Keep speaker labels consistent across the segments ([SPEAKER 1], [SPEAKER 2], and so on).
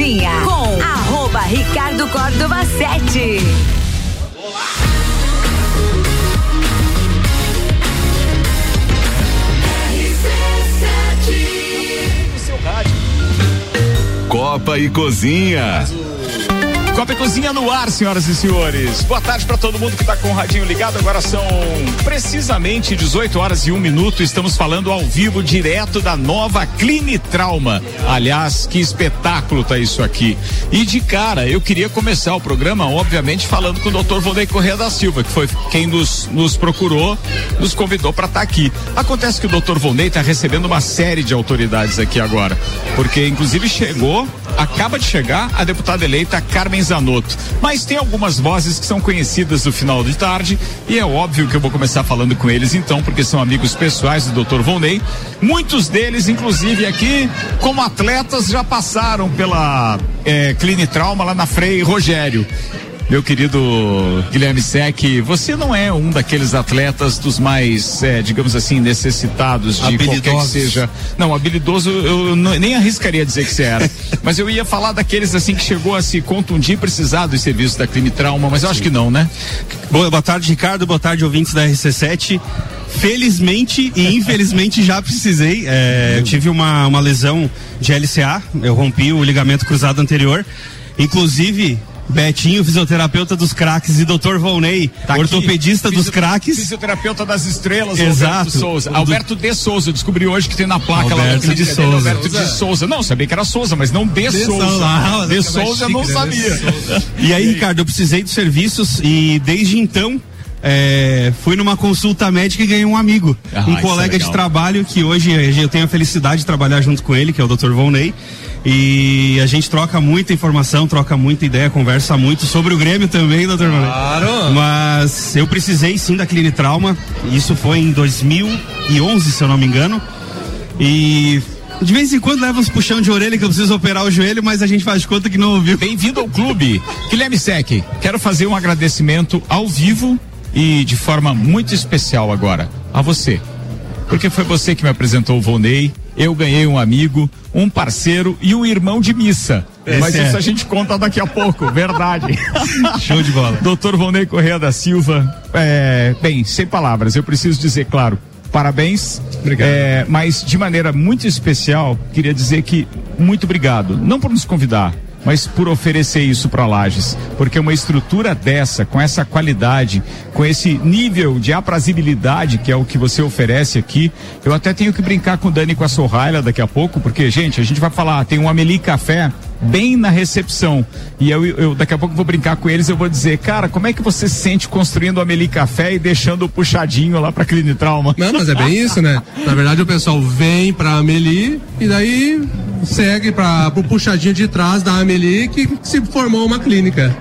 [SPEAKER 1] Cozinha com arroba Ricardo Córdova 7.
[SPEAKER 2] Copa e Cozinha.
[SPEAKER 3] Copa e Cozinha no ar, senhoras e senhores. Boa tarde para todo mundo que está com o radinho ligado. Agora são precisamente 18 horas e um minuto. Estamos falando ao vivo, direto da nova Clinitrauma. Aliás, que espetáculo tá isso aqui. E de cara, eu queria começar o programa, obviamente, falando com o Dr. Volney Corrêa da Silva, que foi quem nos, nos procurou, nos convidou para estar tá aqui. Acontece que o Dr. Volney está recebendo uma série de autoridades aqui agora, porque inclusive chegou, acaba de chegar a deputada eleita Carmen Zanotto. Mas tem algumas vozes que são conhecidas do final de tarde e é óbvio que eu vou começar falando com eles então, porque são amigos pessoais do Dr. Volney. Muitos deles, inclusive aqui, como atletas, já passaram pela é, Clinitrauma lá na Frei Rogério. Meu querido Guilherme Sec, você não é um daqueles atletas dos mais, é, digamos assim, necessitados de qualquer que seja. Não, habilidoso eu não, nem arriscaria dizer que você era. mas eu ia falar daqueles assim que chegou a se contundir e precisar dos serviços da Clinitrauma, mas eu Sim. acho que não, né?
[SPEAKER 4] Boa, boa tarde, Ricardo. Boa tarde, ouvintes da RC7. Felizmente e infelizmente já precisei. É, eu tive uma, uma lesão de LCA, eu rompi o ligamento cruzado anterior. Inclusive, Betinho, fisioterapeuta dos craques, e Dr. Volney, tá ortopedista aqui, dos craques.
[SPEAKER 3] Fisioterapeuta das estrelas,
[SPEAKER 4] Exato.
[SPEAKER 3] Alberto Souza. Alberto de Souza, descobri hoje que tem na placa
[SPEAKER 4] Alberto lá
[SPEAKER 3] de
[SPEAKER 4] Souza.
[SPEAKER 3] Alberto de Souza. Não, sabia que era Souza, mas não de, de Souza. Lá, de Souza eu não sabia.
[SPEAKER 4] E aí, Ricardo, eu precisei dos serviços e desde então é, fui numa consulta médica e ganhei um amigo, ah, um colega é de trabalho que hoje eu tenho a felicidade de trabalhar junto com ele, que é o Dr. Volney. E a gente troca muita informação, troca muita ideia, conversa muito sobre o Grêmio também, doutor
[SPEAKER 3] Claro!
[SPEAKER 4] Mas eu precisei sim da Clinitrauma, isso foi em 2011, se eu não me engano. E de vez em quando leva uns puxão de orelha que eu preciso operar o joelho, mas a gente faz conta que não ouviu.
[SPEAKER 3] Bem-vindo ao clube. Guilherme Sec, quero fazer um agradecimento ao vivo e de forma muito especial agora a você. Porque foi você que me apresentou o Volney, eu ganhei um amigo, um parceiro e um irmão de missa. Mas é. isso a gente conta daqui a pouco, verdade.
[SPEAKER 4] Show de bola.
[SPEAKER 3] Doutor Volney Correia da Silva, é, bem, sem palavras, eu preciso dizer, claro, parabéns.
[SPEAKER 4] Obrigado.
[SPEAKER 3] É, mas de maneira muito especial, queria dizer que muito obrigado. Não por nos convidar, mas por oferecer isso para Lages, porque uma estrutura dessa, com essa qualidade, com esse nível de aprazibilidade que é o que você oferece aqui, eu até tenho que brincar com o Dani com a Sorraila daqui a pouco, porque gente, a gente vai falar, tem um Amelie Café bem na recepção. E eu, eu, daqui a pouco vou brincar com eles, eu vou dizer, cara, como é que você se sente construindo o Amelie Café e deixando o puxadinho lá pra Clinitrauma?
[SPEAKER 5] Não, mas é bem isso, né? Na verdade o pessoal vem pra Amelie e daí segue para pro puxadinho de trás da Amelie que, que se formou uma clínica.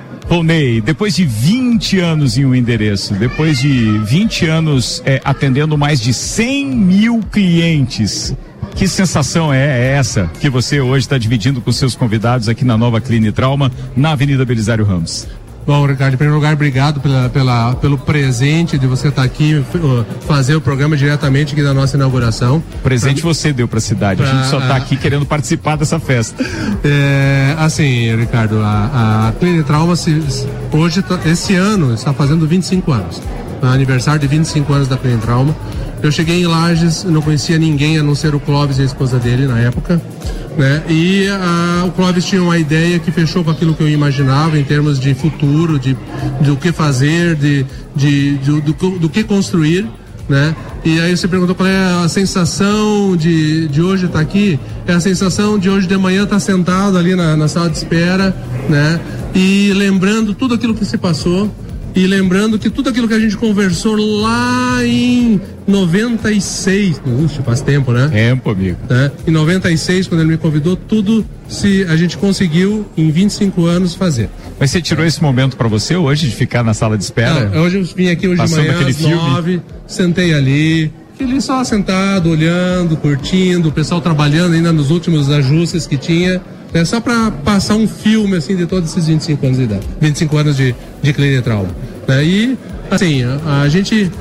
[SPEAKER 3] Ney, depois de 20 anos em um endereço, depois de 20 anos é, atendendo mais de 100 mil clientes, que sensação é essa que você hoje está dividindo com seus convidados aqui na nova Clínica Trauma, na Avenida Belisário Ramos?
[SPEAKER 5] Bom, Ricardo, em primeiro lugar, obrigado pela, pela, pelo presente de você estar aqui, fazer o programa diretamente aqui da nossa inauguração.
[SPEAKER 3] Presente pra, você deu para a cidade, pra, a gente só está aqui querendo participar dessa festa.
[SPEAKER 5] É, assim, Ricardo, a, a Clínica Trauma se, hoje, tá, esse ano, está fazendo 25 anos. Aniversário de 25 anos da Clínica Trauma. Eu cheguei em Lages, não conhecia ninguém a não ser o Clóvis e a esposa dele na época. Né? E uh, o Clóvis tinha uma ideia que fechou com aquilo que eu imaginava em termos de futuro, de, de do que fazer, de, de, de do, do, do, que construir. Né? E aí você perguntou qual é a sensação de, de hoje estar tá aqui. É a sensação de hoje de manhã estar tá sentado ali na, na sala de espera, né? E lembrando tudo aquilo que se passou e lembrando que tudo aquilo que a gente conversou lá em 96, Ux, faz tempo, né?
[SPEAKER 3] Tempo, amigo.
[SPEAKER 5] É, em 96, quando ele me convidou, tudo se a gente conseguiu em 25 anos fazer.
[SPEAKER 3] Mas você tirou esse momento para você hoje de ficar na sala de espera?
[SPEAKER 5] Não, hoje eu vim aqui hoje de manhã às filme. 9, sentei ali, ele só sentado, olhando, curtindo, o pessoal trabalhando ainda nos últimos ajustes que tinha. É só para passar um filme assim de todos esses 25 anos de idade, 25 anos de, de clínica trauma. Né? E assim, a, a gente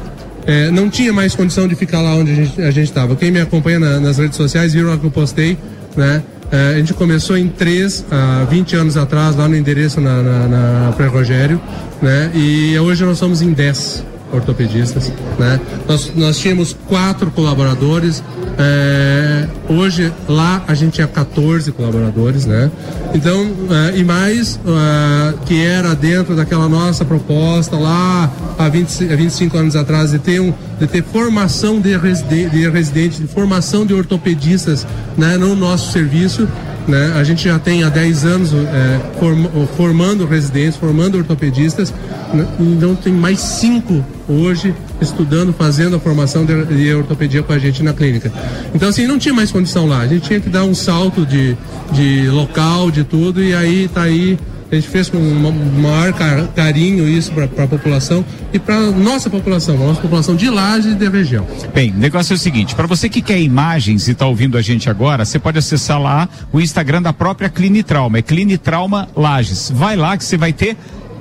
[SPEAKER 5] é, não tinha mais condição de ficar lá onde a gente estava. Quem me acompanha na, nas redes sociais viram que eu postei, né? É, a gente começou em três, há 20 anos atrás, lá no endereço na, na, na Pré Rogério, né? E hoje nós somos em 10 ortopedistas, né? Nós, nós tínhamos quatro colaboradores, é, hoje lá a gente tinha 14 colaboradores, né? Então, é, e mais é, que era dentro daquela nossa proposta lá há, 20, há 25 anos atrás de ter, um, de ter formação de, reside, de residentes, de formação de ortopedistas né, no nosso serviço. Né? A gente já tem há 10 anos é, form, formando residentes, formando ortopedistas, né? então tem mais cinco hoje estudando, fazendo a formação de, de, ortopedia com a gente na clínica. Então, assim, não tinha mais condição lá. A gente tinha que dar um salto de, de local, de tudo, e aí está aí a gente fez com um maior carinho isso para a população e para nossa população, nossa população de Lages e da região.
[SPEAKER 3] Bem, o negócio é o seguinte: para você que quer imagens e está ouvindo a gente agora, você pode acessar lá o Instagram da própria Clinitrauma, é Clinitrauma Lages. Vai lá que você vai ter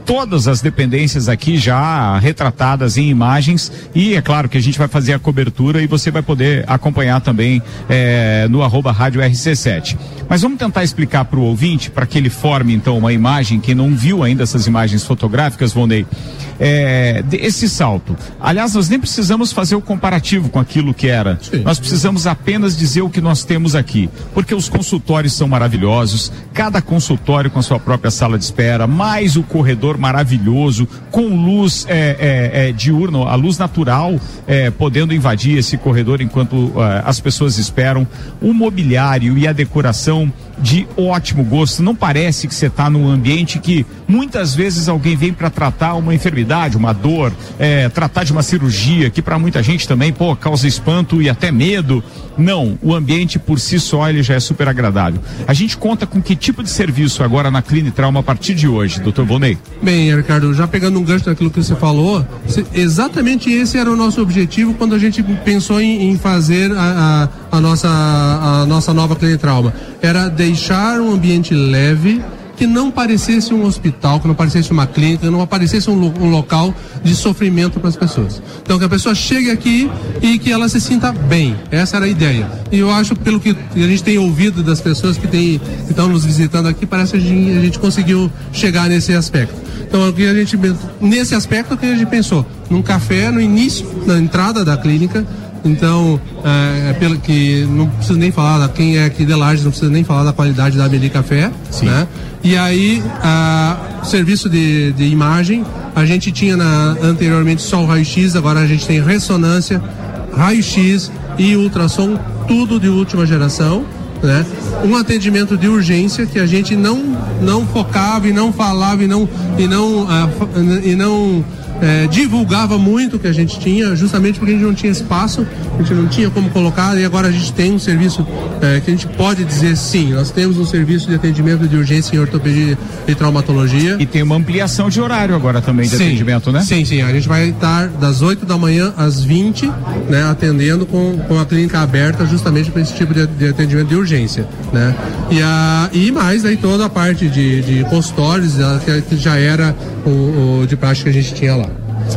[SPEAKER 3] todas as dependências aqui já retratadas em imagens e é claro que a gente vai fazer a cobertura e você vai poder acompanhar também é, no arroba rádio RC7. Mas vamos tentar explicar para o ouvinte, para que ele forme então uma imagem, quem não viu ainda essas imagens fotográficas, Vonei, é, esse salto. Aliás, nós nem precisamos fazer o comparativo com aquilo que era. Sim. Nós precisamos apenas dizer o que nós temos aqui. Porque os consultórios são maravilhosos, cada consultório com a sua própria sala de espera, mais o corredor maravilhoso, com luz é, é, é diurna, a luz natural é, podendo invadir esse corredor enquanto é, as pessoas esperam, o mobiliário e a decoração de ótimo gosto. Não parece que você está num ambiente que muitas vezes alguém vem para tratar uma enfermidade, uma dor, é, tratar de uma cirurgia que para muita gente também pô, causa espanto e até medo. Não, o ambiente por si só ele já é super agradável. A gente conta com que tipo de serviço agora na Clínica Trauma a partir de hoje, doutor Bonei?
[SPEAKER 5] Bem, Ricardo, já pegando um gancho daquilo que você falou, exatamente esse era o nosso objetivo quando a gente pensou em, em fazer a, a, a, nossa, a nossa nova Clínica Trauma. Era deixar um ambiente leve, que não parecesse um hospital, que não parecesse uma clínica, não parecesse um, um local de sofrimento para as pessoas. Então que a pessoa chegue aqui e que ela se sinta bem. Essa era a ideia. E eu acho, pelo que a gente tem ouvido das pessoas que, tem, que estão nos visitando aqui, parece que a gente, a gente conseguiu chegar nesse aspecto. Então a gente nesse aspecto que a gente pensou, num café no início, na entrada da clínica, então, é, é, pelo que não preciso nem falar, quem é aqui de Lages não precisa nem falar da qualidade da Ameli Café, Sim. né? E aí, a, serviço de, de imagem, a gente tinha na, anteriormente só o raio-x, agora a gente tem ressonância, raio-x e ultrassom, tudo de última geração, né? Um atendimento de urgência que a gente não não focava e não falava e não e não uh, e não é, divulgava muito o que a gente tinha, justamente porque a gente não tinha espaço, a gente não tinha como colocar, e agora a gente tem um serviço é, que a gente pode dizer sim, nós temos um serviço de atendimento de urgência em ortopedia e traumatologia.
[SPEAKER 3] E tem uma ampliação de horário agora também de sim, atendimento, né?
[SPEAKER 5] Sim, sim, a gente vai estar das 8 da manhã às 20, né, atendendo com, com a clínica aberta justamente para esse tipo de, de, atendimento de urgência, né? E, a, e mais aí toda a parte de, de consultórios, que já era o, o de prática que a gente tinha lá.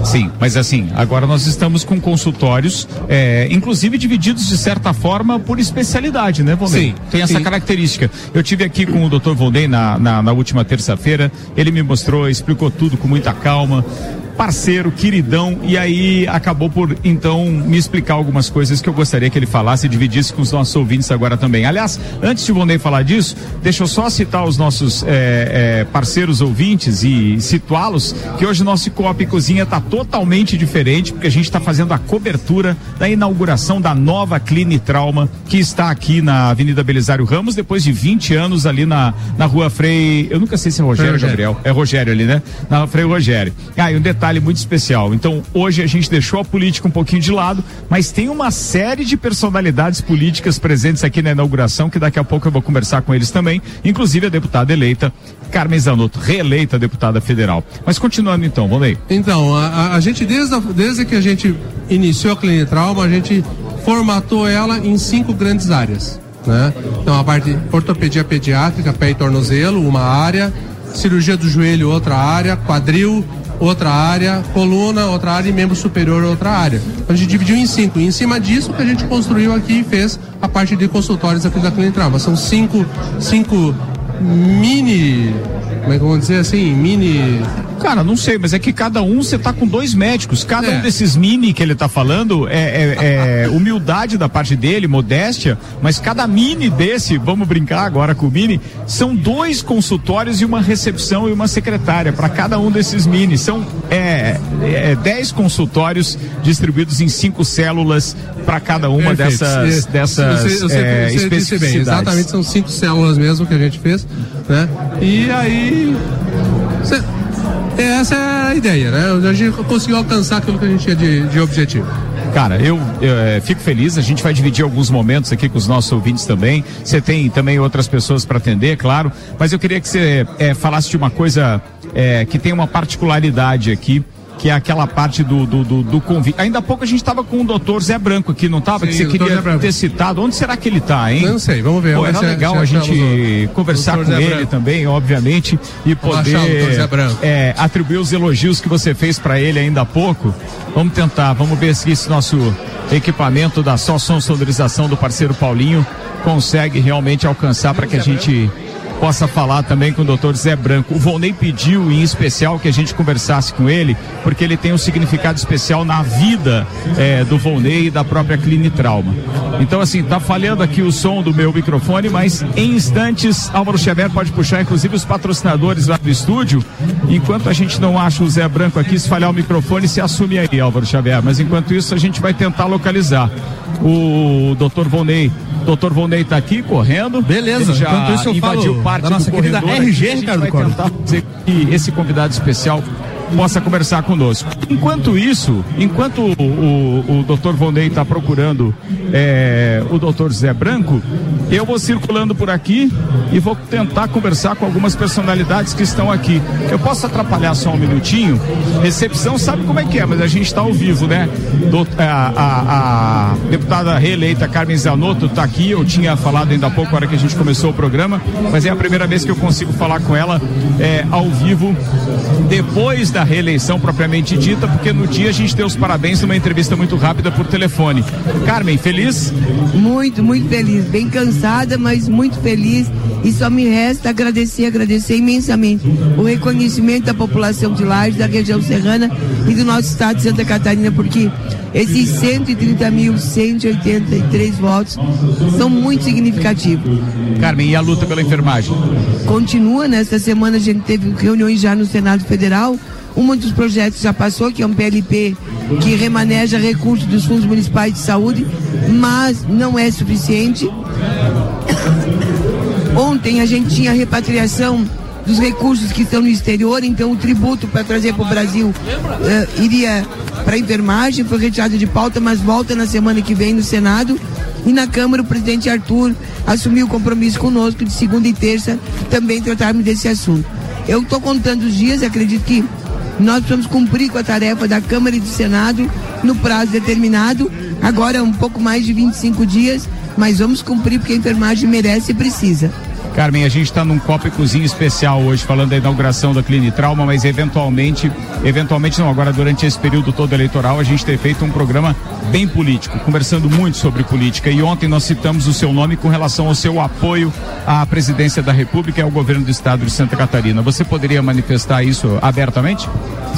[SPEAKER 3] Sim, mas assim, agora nós estamos com consultórios, é, inclusive divididos de certa forma por especialidade, né, Vondei? Sim. Tem essa sim. característica. Eu tive aqui com o Dr. Vondei na, na, na última terça-feira, ele me mostrou, explicou tudo com muita calma parceiro, queridão, e aí acabou por então me explicar algumas coisas que eu gostaria que ele falasse e dividisse com os nossos ouvintes agora também. Aliás, antes de o Vonei falar disso, deixa eu só citar os nossos é, é, parceiros ouvintes e situá-los, que hoje o nosso Coop Cozinha está totalmente diferente, porque a gente está fazendo a cobertura da inauguração da nova Cline Trauma, que está aqui na Avenida Belisário Ramos, depois de 20 anos ali na, na rua Frei. Eu nunca sei se é Rogério, Rogério. Gabriel. É Rogério ali, né? Na Frei Rogério. Ah, e um detalhe detalhe muito especial. Então, hoje a gente deixou a política um pouquinho de lado, mas tem uma série de personalidades políticas presentes aqui na inauguração, que daqui a pouco eu vou conversar com eles também, inclusive a deputada eleita Carmen Zanotto, reeleita deputada federal. Mas continuando então, Vonei.
[SPEAKER 5] Então, a, a gente, desde, a, desde que a gente iniciou a Clínica Trauma, a gente formatou ela em cinco grandes áreas. Né? Então, a parte ortopedia pediátrica, pé e tornozelo, uma área, cirurgia do joelho, outra área, quadril, outra área, coluna, outra área e membro superior, outra área. Então a gente dividiu em cinco. E em cima disso que a gente construiu aqui e fez a parte de consultórios aqui da Clínica. São cinco, cinco mini como é que vamos dizer assim, mini.
[SPEAKER 3] Cara, não sei, mas é que cada um você tá com dois médicos. Cada é. um desses mini que ele tá falando é, é, é, humildade da parte dele, modéstia, mas cada mini desse, vamos brincar agora com o mini, são dois consultórios e uma recepção e uma secretária para cada um desses mini. São é, é, dez consultórios distribuídos em cinco células para cada uma Perfeito. dessas, dessas você, você, é, você especificidades. Bem,
[SPEAKER 5] exatamente, são cinco células mesmo que a gente fez, né? E aí Cê, essa é a ideia, né? A gente conseguiu alcançar aquilo que a gente tinha de, de objetivo.
[SPEAKER 3] Cara, eu, eu é, fico feliz. A gente vai dividir alguns momentos aqui com os nossos ouvintes também. Você tem também outras pessoas para atender, claro. Mas eu queria que você é, falasse de uma coisa é, que tem uma particularidade aqui que é aquela parte do, do, do, do convite. Ainda há pouco a gente estava com o doutor Zé Branco aqui, não estava? Que você queria ter citado. Onde será que ele está, hein?
[SPEAKER 5] Não sei, vamos ver.
[SPEAKER 3] Pô, era legal a gente conversar com Zé ele Branco. também, obviamente, e poder é, atribuir os elogios que você fez para ele ainda há pouco. Vamos tentar, vamos ver se esse nosso equipamento da só som sonorização do parceiro Paulinho consegue realmente alcançar para que a gente possa falar também com o doutor Zé Branco. O Volney pediu em especial que a gente conversasse com ele, porque ele tem um significado especial na vida é, do Volney e da própria Clínica Trauma. Então, assim, tá falhando aqui o som do meu microfone, mas em instantes, Álvaro Xavier pode puxar, inclusive, os patrocinadores lá do estúdio. Enquanto a gente não acha o Zé Branco aqui, se falhar o microfone, se assume aí, Álvaro Xavier. Mas enquanto isso, a gente vai tentar localizar o doutor Volney. Doutor Volney está aqui correndo.
[SPEAKER 4] Beleza,
[SPEAKER 3] já enquanto isso eu invadiu falo parte da nossa querida RG, Ricardo Costa. que esse convidado especial possa conversar conosco. Enquanto isso, enquanto o, o, o doutor está procurando é, o doutor Zé Branco, eu vou circulando por aqui e vou tentar conversar com algumas personalidades que estão aqui. Eu posso atrapalhar só um minutinho? Recepção sabe como é que é, mas a gente está ao vivo, né? A, a, a, deputada reeleita Carmen Zanotto está aqui, eu tinha falado ainda há pouco, na hora que a gente começou o programa, mas é a primeira vez que eu consigo falar com ela é, ao vivo, depois da da reeleição propriamente dita, porque no dia a gente deu os parabéns numa entrevista muito rápida por telefone. Carmen, feliz?
[SPEAKER 6] Muito, muito feliz. Bem cansada, mas muito feliz. E só me resta agradecer, agradecer imensamente o reconhecimento da população de Lages, da região serrana e do nosso estado de Santa Catarina, porque esses 130.183 votos são muito significativos.
[SPEAKER 3] Carmen, e a luta pela enfermagem?
[SPEAKER 6] Continua, nesta semana a gente teve reuniões já no Senado Federal, um dos projetos já passou, que é um PLP que remaneja recursos dos fundos municipais de saúde, mas não é suficiente. Ontem a gente tinha repatriação dos recursos que estão no exterior, então o tributo para trazer para o Brasil uh, iria para a enfermagem, foi retirado de pauta, mas volta na semana que vem no Senado. E na Câmara o presidente Arthur assumiu o compromisso conosco de segunda e terça também tratarmos desse assunto. Eu estou contando os dias, acredito que nós precisamos cumprir com a tarefa da Câmara e do Senado no prazo determinado. Agora um pouco mais de 25 dias, mas vamos cumprir porque a enfermagem merece e precisa.
[SPEAKER 3] Carmen, a gente está num copo e cozinha especial hoje, falando da inauguração da Clínica Trauma, mas eventualmente, eventualmente não, agora durante esse período todo eleitoral, a gente tem feito um programa bem político, conversando muito sobre política. E ontem nós citamos o seu nome com relação ao seu apoio à presidência da República e ao governo do estado de Santa Catarina. Você poderia manifestar isso abertamente?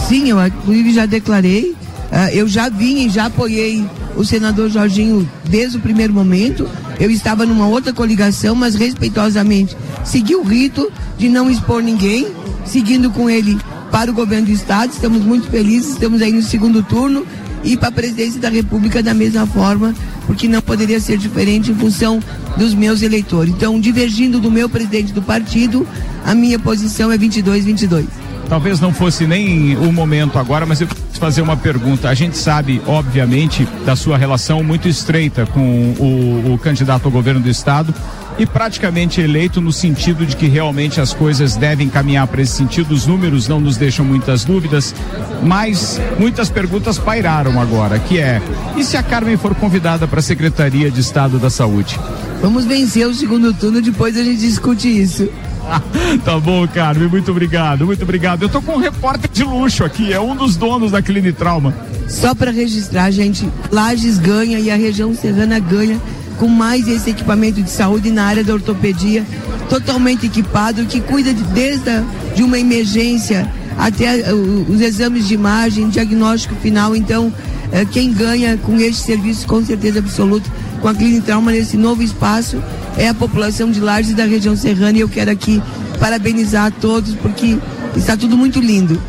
[SPEAKER 6] Sim, eu inclusive já declarei. Uh, eu já vim e já apoiei o senador Jorginho desde o primeiro momento. Eu estava numa outra coligação, mas respeitosamente segui o rito de não expor ninguém, seguindo com ele para o governo do estado. Estamos muito felizes, estamos aí no segundo turno e para a presidência da República da mesma forma, porque não poderia ser diferente em função dos meus eleitores. Então, divergindo do meu presidente do partido, a minha posição é 22-22.
[SPEAKER 3] Talvez não fosse nem o momento agora, mas eu fazer uma pergunta. A gente sabe, obviamente, da sua relação muito estreita com o, o candidato ao governo do estado e praticamente eleito no sentido de que realmente as coisas devem caminhar para esse sentido. Os números não nos deixam muitas dúvidas, mas muitas perguntas pairaram agora, que é: e se a Carmen for convidada para a Secretaria de Estado da Saúde?
[SPEAKER 6] Vamos vencer o segundo turno, depois a gente discute isso.
[SPEAKER 3] tá bom, Carmen, muito obrigado, muito obrigado. Eu tô com um repórter de luxo aqui, é um dos donos da Clínica Trauma.
[SPEAKER 6] Só para registrar, gente, Lages ganha e a região serrana ganha com mais esse equipamento de saúde na área da ortopedia, totalmente equipado, que cuida de, desde a, de uma emergência até uh, os exames de imagem, diagnóstico final. Então, uh, quem ganha com este serviço, com certeza absoluta, com a Clínica Trauma nesse novo espaço, é a população de Lages e da região serrana. E eu quero aqui parabenizar a todos, porque está tudo muito lindo.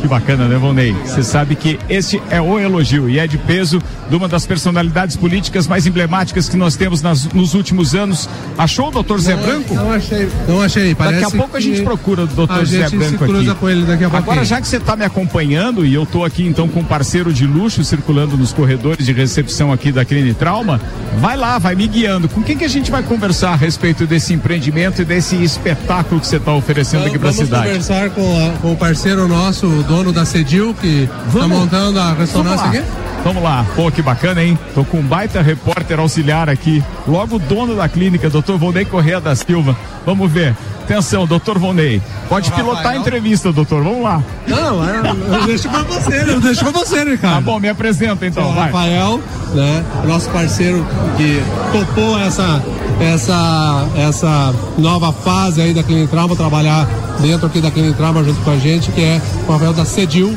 [SPEAKER 3] Que bacana, né, Volney? Você sabe que este é o elogio e é de peso de uma das personalidades políticas mais emblemáticas que nós temos nas, nos últimos anos. Achou o doutor Zé Branco?
[SPEAKER 5] Não achei, não achei.
[SPEAKER 3] Parece daqui a pouco a gente procura o doutor Zé Branco
[SPEAKER 5] aqui. Com ele daqui a
[SPEAKER 3] Agora, já que você está me acompanhando e eu estou aqui então com um parceiro de luxo circulando nos corredores de recepção aqui da Clínica Trauma, vai lá, vai me guiando. Com quem que a gente vai conversar a respeito desse empreendimento e desse espetáculo que você está oferecendo
[SPEAKER 5] então,
[SPEAKER 3] aqui para a cidade?
[SPEAKER 5] Vamos conversar com, a, com o parceiro nosso, dono da Cedil, que está montando a
[SPEAKER 3] Vamos
[SPEAKER 5] aqui.
[SPEAKER 3] Vamos lá, pô, que bacana, hein? Tô com um baita repórter auxiliar aqui. Logo o dono da clínica, doutor Volney Correia da Silva. Vamos ver. Atenção, doutor Volney. Pode pilotar a entrevista, doutor. Vamos lá.
[SPEAKER 5] Não, eu deixo pra você, eu deixo pra você, Ricardo.
[SPEAKER 3] Tá bom, me apresenta então.
[SPEAKER 5] O Rafael, né? Nosso parceiro que topou essa, essa, essa nova fase aí da Clínica Trauma, trabalhar dentro aqui da Clínica Trauma junto com a gente, que é o Rafael da Cedil,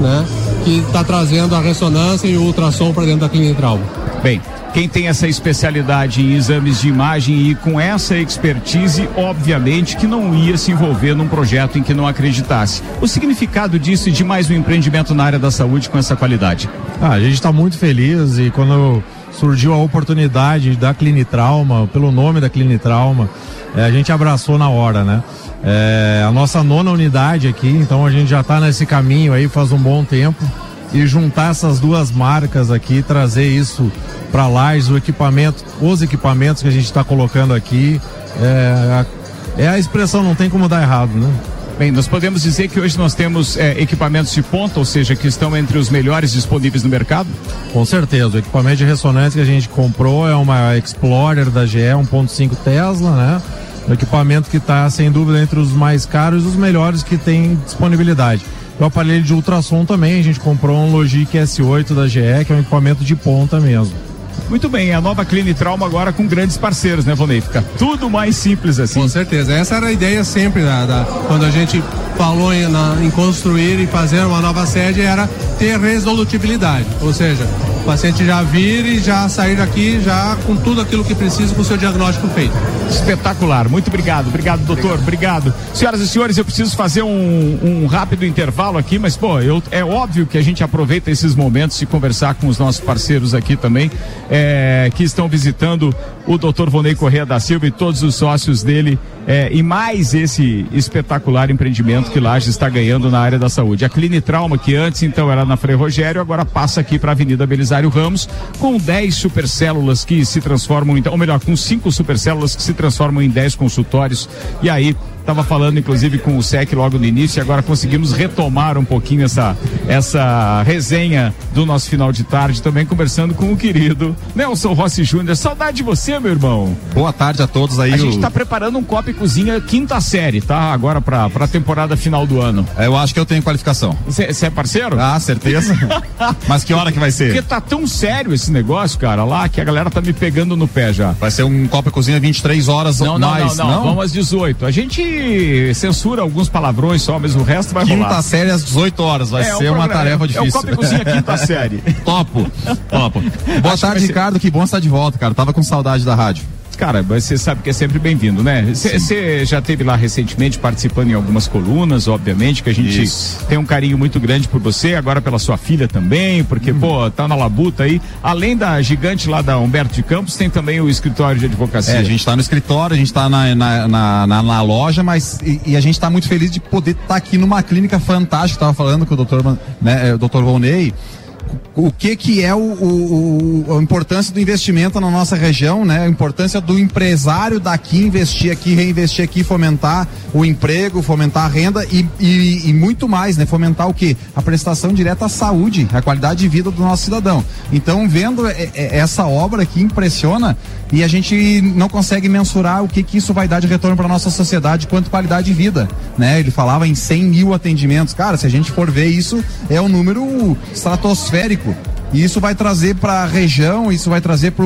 [SPEAKER 5] né? Que está trazendo a ressonância e o ultrassom para dentro da Clínica Trauma.
[SPEAKER 3] Bem, quem tem essa especialidade em exames de imagem e com essa expertise, obviamente que não ia se envolver num projeto em que não acreditasse. O significado disso e de mais um empreendimento na área da saúde com essa qualidade?
[SPEAKER 7] Ah, a gente está muito feliz e quando surgiu a oportunidade da Clinitrauma, pelo nome da Clinitrauma, é, a gente abraçou na hora, né? É, a nossa nona unidade aqui, então a gente já está nesse caminho aí faz um bom tempo e juntar essas duas marcas aqui, trazer isso para lá, o equipamento, os equipamentos que a gente está colocando aqui, é, é, a expressão, não tem como dar errado, né?
[SPEAKER 3] Bem, nós podemos dizer que hoje nós temos é, equipamentos de ponta, ou seja, que estão entre os melhores disponíveis no mercado?
[SPEAKER 7] Com certeza. O equipamento de ressonância que a gente comprou é uma Explorer da GE 1.5 Tesla, né? Um equipamento que está, sem dúvida, entre os mais caros e os melhores que tem disponibilidade. O aparelho de ultrassom também, a gente comprou um Logic S8 da GE, que é um equipamento de ponta mesmo.
[SPEAKER 3] Muito bem, a nova Clean Trauma agora com grandes parceiros, né, Vonei? Fica tudo mais simples assim.
[SPEAKER 5] Com certeza. Essa era a ideia sempre da, da quando a gente falou em, na, em construir e fazer uma nova sede, era ter resolutibilidade. Ou seja, o paciente já vir e já sair daqui já com tudo aquilo que precisa com o seu diagnóstico feito.
[SPEAKER 3] Espetacular, muito obrigado, obrigado doutor, obrigado. obrigado. Senhoras e senhores, eu preciso fazer um, um rápido intervalo aqui, mas pô, eu, é óbvio que a gente aproveita esses momentos e conversar com os nossos parceiros aqui também, é, que estão visitando o doutor Vonei Correia da Silva e todos os sócios dele é, e mais esse espetacular empreendimento que Laje está ganhando na área da saúde. A Clinitrauma, que antes então era na Frei Rogério, agora passa aqui para a Avenida Belisário Ramos, com 10 supercélulas que se transformam, então, ou melhor, com cinco supercélulas que se transformam em 10 consultórios. E aí, Estava falando, inclusive, com o SEC logo no início e agora conseguimos retomar um pouquinho essa, essa resenha do nosso final de tarde, também conversando com o querido Nelson Rossi Júnior. Saudade de você, meu irmão.
[SPEAKER 8] Boa tarde a todos aí.
[SPEAKER 3] A o... gente está preparando um Copa e Cozinha quinta série, tá? Agora para a temporada final do ano.
[SPEAKER 8] Eu acho que eu tenho qualificação.
[SPEAKER 3] Você é parceiro?
[SPEAKER 8] Ah, certeza. Mas que hora que vai ser?
[SPEAKER 3] Porque tá tão sério esse negócio, cara, lá, que a galera tá me pegando no pé já.
[SPEAKER 8] Vai ser um Copa e Cozinha 23 horas
[SPEAKER 3] não,
[SPEAKER 8] ou
[SPEAKER 3] não,
[SPEAKER 8] mais,
[SPEAKER 3] não, não, não? Vamos às 18. A gente censura alguns palavrões só, mas o resto vai
[SPEAKER 8] quinta
[SPEAKER 3] rolar.
[SPEAKER 8] Quinta série às 18 horas, vai é, ser uma tarefa difícil. É o
[SPEAKER 3] Copa Cozinha quinta série.
[SPEAKER 8] Topo, topo. Boa Acho tarde, Ricardo, que bom estar de volta, cara. Tava com saudade da rádio.
[SPEAKER 3] Cara, você sabe que é sempre bem-vindo, né? Você já teve lá recentemente participando em algumas colunas, obviamente, que a gente Isso. tem um carinho muito grande por você, agora pela sua filha também, porque, uhum. pô, tá na labuta aí. Além da gigante lá da Humberto de Campos, tem também o escritório de advocacia.
[SPEAKER 8] É, a gente tá no escritório, a gente tá na, na, na, na, na loja, mas e, e, a gente tá muito feliz de poder estar tá aqui numa clínica fantástica, tava falando com o doutor, né, o doutor Volney, o que que é o, o, a importância do investimento na nossa região, né? A importância do empresário daqui investir aqui, reinvestir aqui, fomentar o emprego, fomentar a renda e, e, e muito mais, né? Fomentar o que? A prestação direta à saúde, a qualidade de vida do nosso cidadão. Então, vendo essa obra que impressiona, e a gente não consegue mensurar o que, que isso vai dar de retorno para nossa sociedade quanto qualidade de vida, né? Ele falava em 100 mil atendimentos. Cara, se a gente for ver isso, é um número estratosférico. E isso vai trazer para a região, isso vai trazer para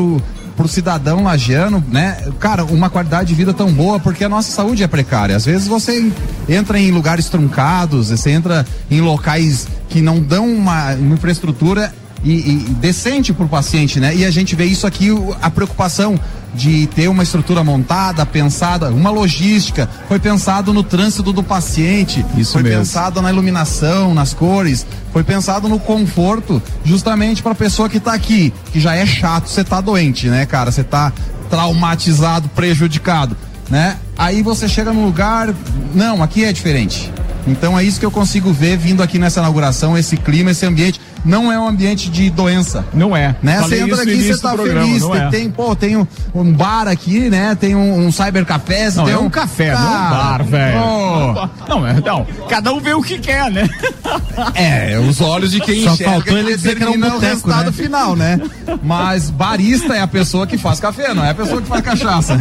[SPEAKER 8] pro cidadão lagiano, né? Cara, uma qualidade de vida tão boa porque a nossa saúde é precária. Às vezes você entra em lugares truncados, você entra em locais que não dão uma, uma infraestrutura e, e decente para o paciente, né? E a gente vê isso aqui, a preocupação de ter uma estrutura montada, pensada, uma logística, foi pensado no trânsito do paciente,
[SPEAKER 3] Isso
[SPEAKER 8] foi
[SPEAKER 3] mesmo.
[SPEAKER 8] pensado na iluminação, nas cores, foi pensado no conforto, justamente para a pessoa que está aqui, que já é chato, você tá doente, né, cara? Você tá traumatizado, prejudicado, né? Aí você chega num lugar, não, aqui é diferente. Então é isso que eu consigo ver vindo aqui nessa inauguração, esse clima, esse ambiente. Não é um ambiente de doença.
[SPEAKER 3] Não é.
[SPEAKER 8] Né? Você entra aqui, você tá
[SPEAKER 3] programa,
[SPEAKER 8] feliz.
[SPEAKER 3] não
[SPEAKER 8] Tem,
[SPEAKER 3] é.
[SPEAKER 8] tem, pô, tem um, um bar aqui, né? Tem um, um cybercafé.
[SPEAKER 3] Não,
[SPEAKER 8] tem
[SPEAKER 3] é um café, não é um bar, velho. Não, é, não. Cada um vê o que quer, né?
[SPEAKER 8] É, os olhos de quem
[SPEAKER 4] Só
[SPEAKER 8] enxerga
[SPEAKER 4] faltou ele dizer que era um
[SPEAKER 8] determina o resultado
[SPEAKER 4] né?
[SPEAKER 8] final, né? Mas barista é a pessoa que faz café, não é a pessoa que faz cachaça.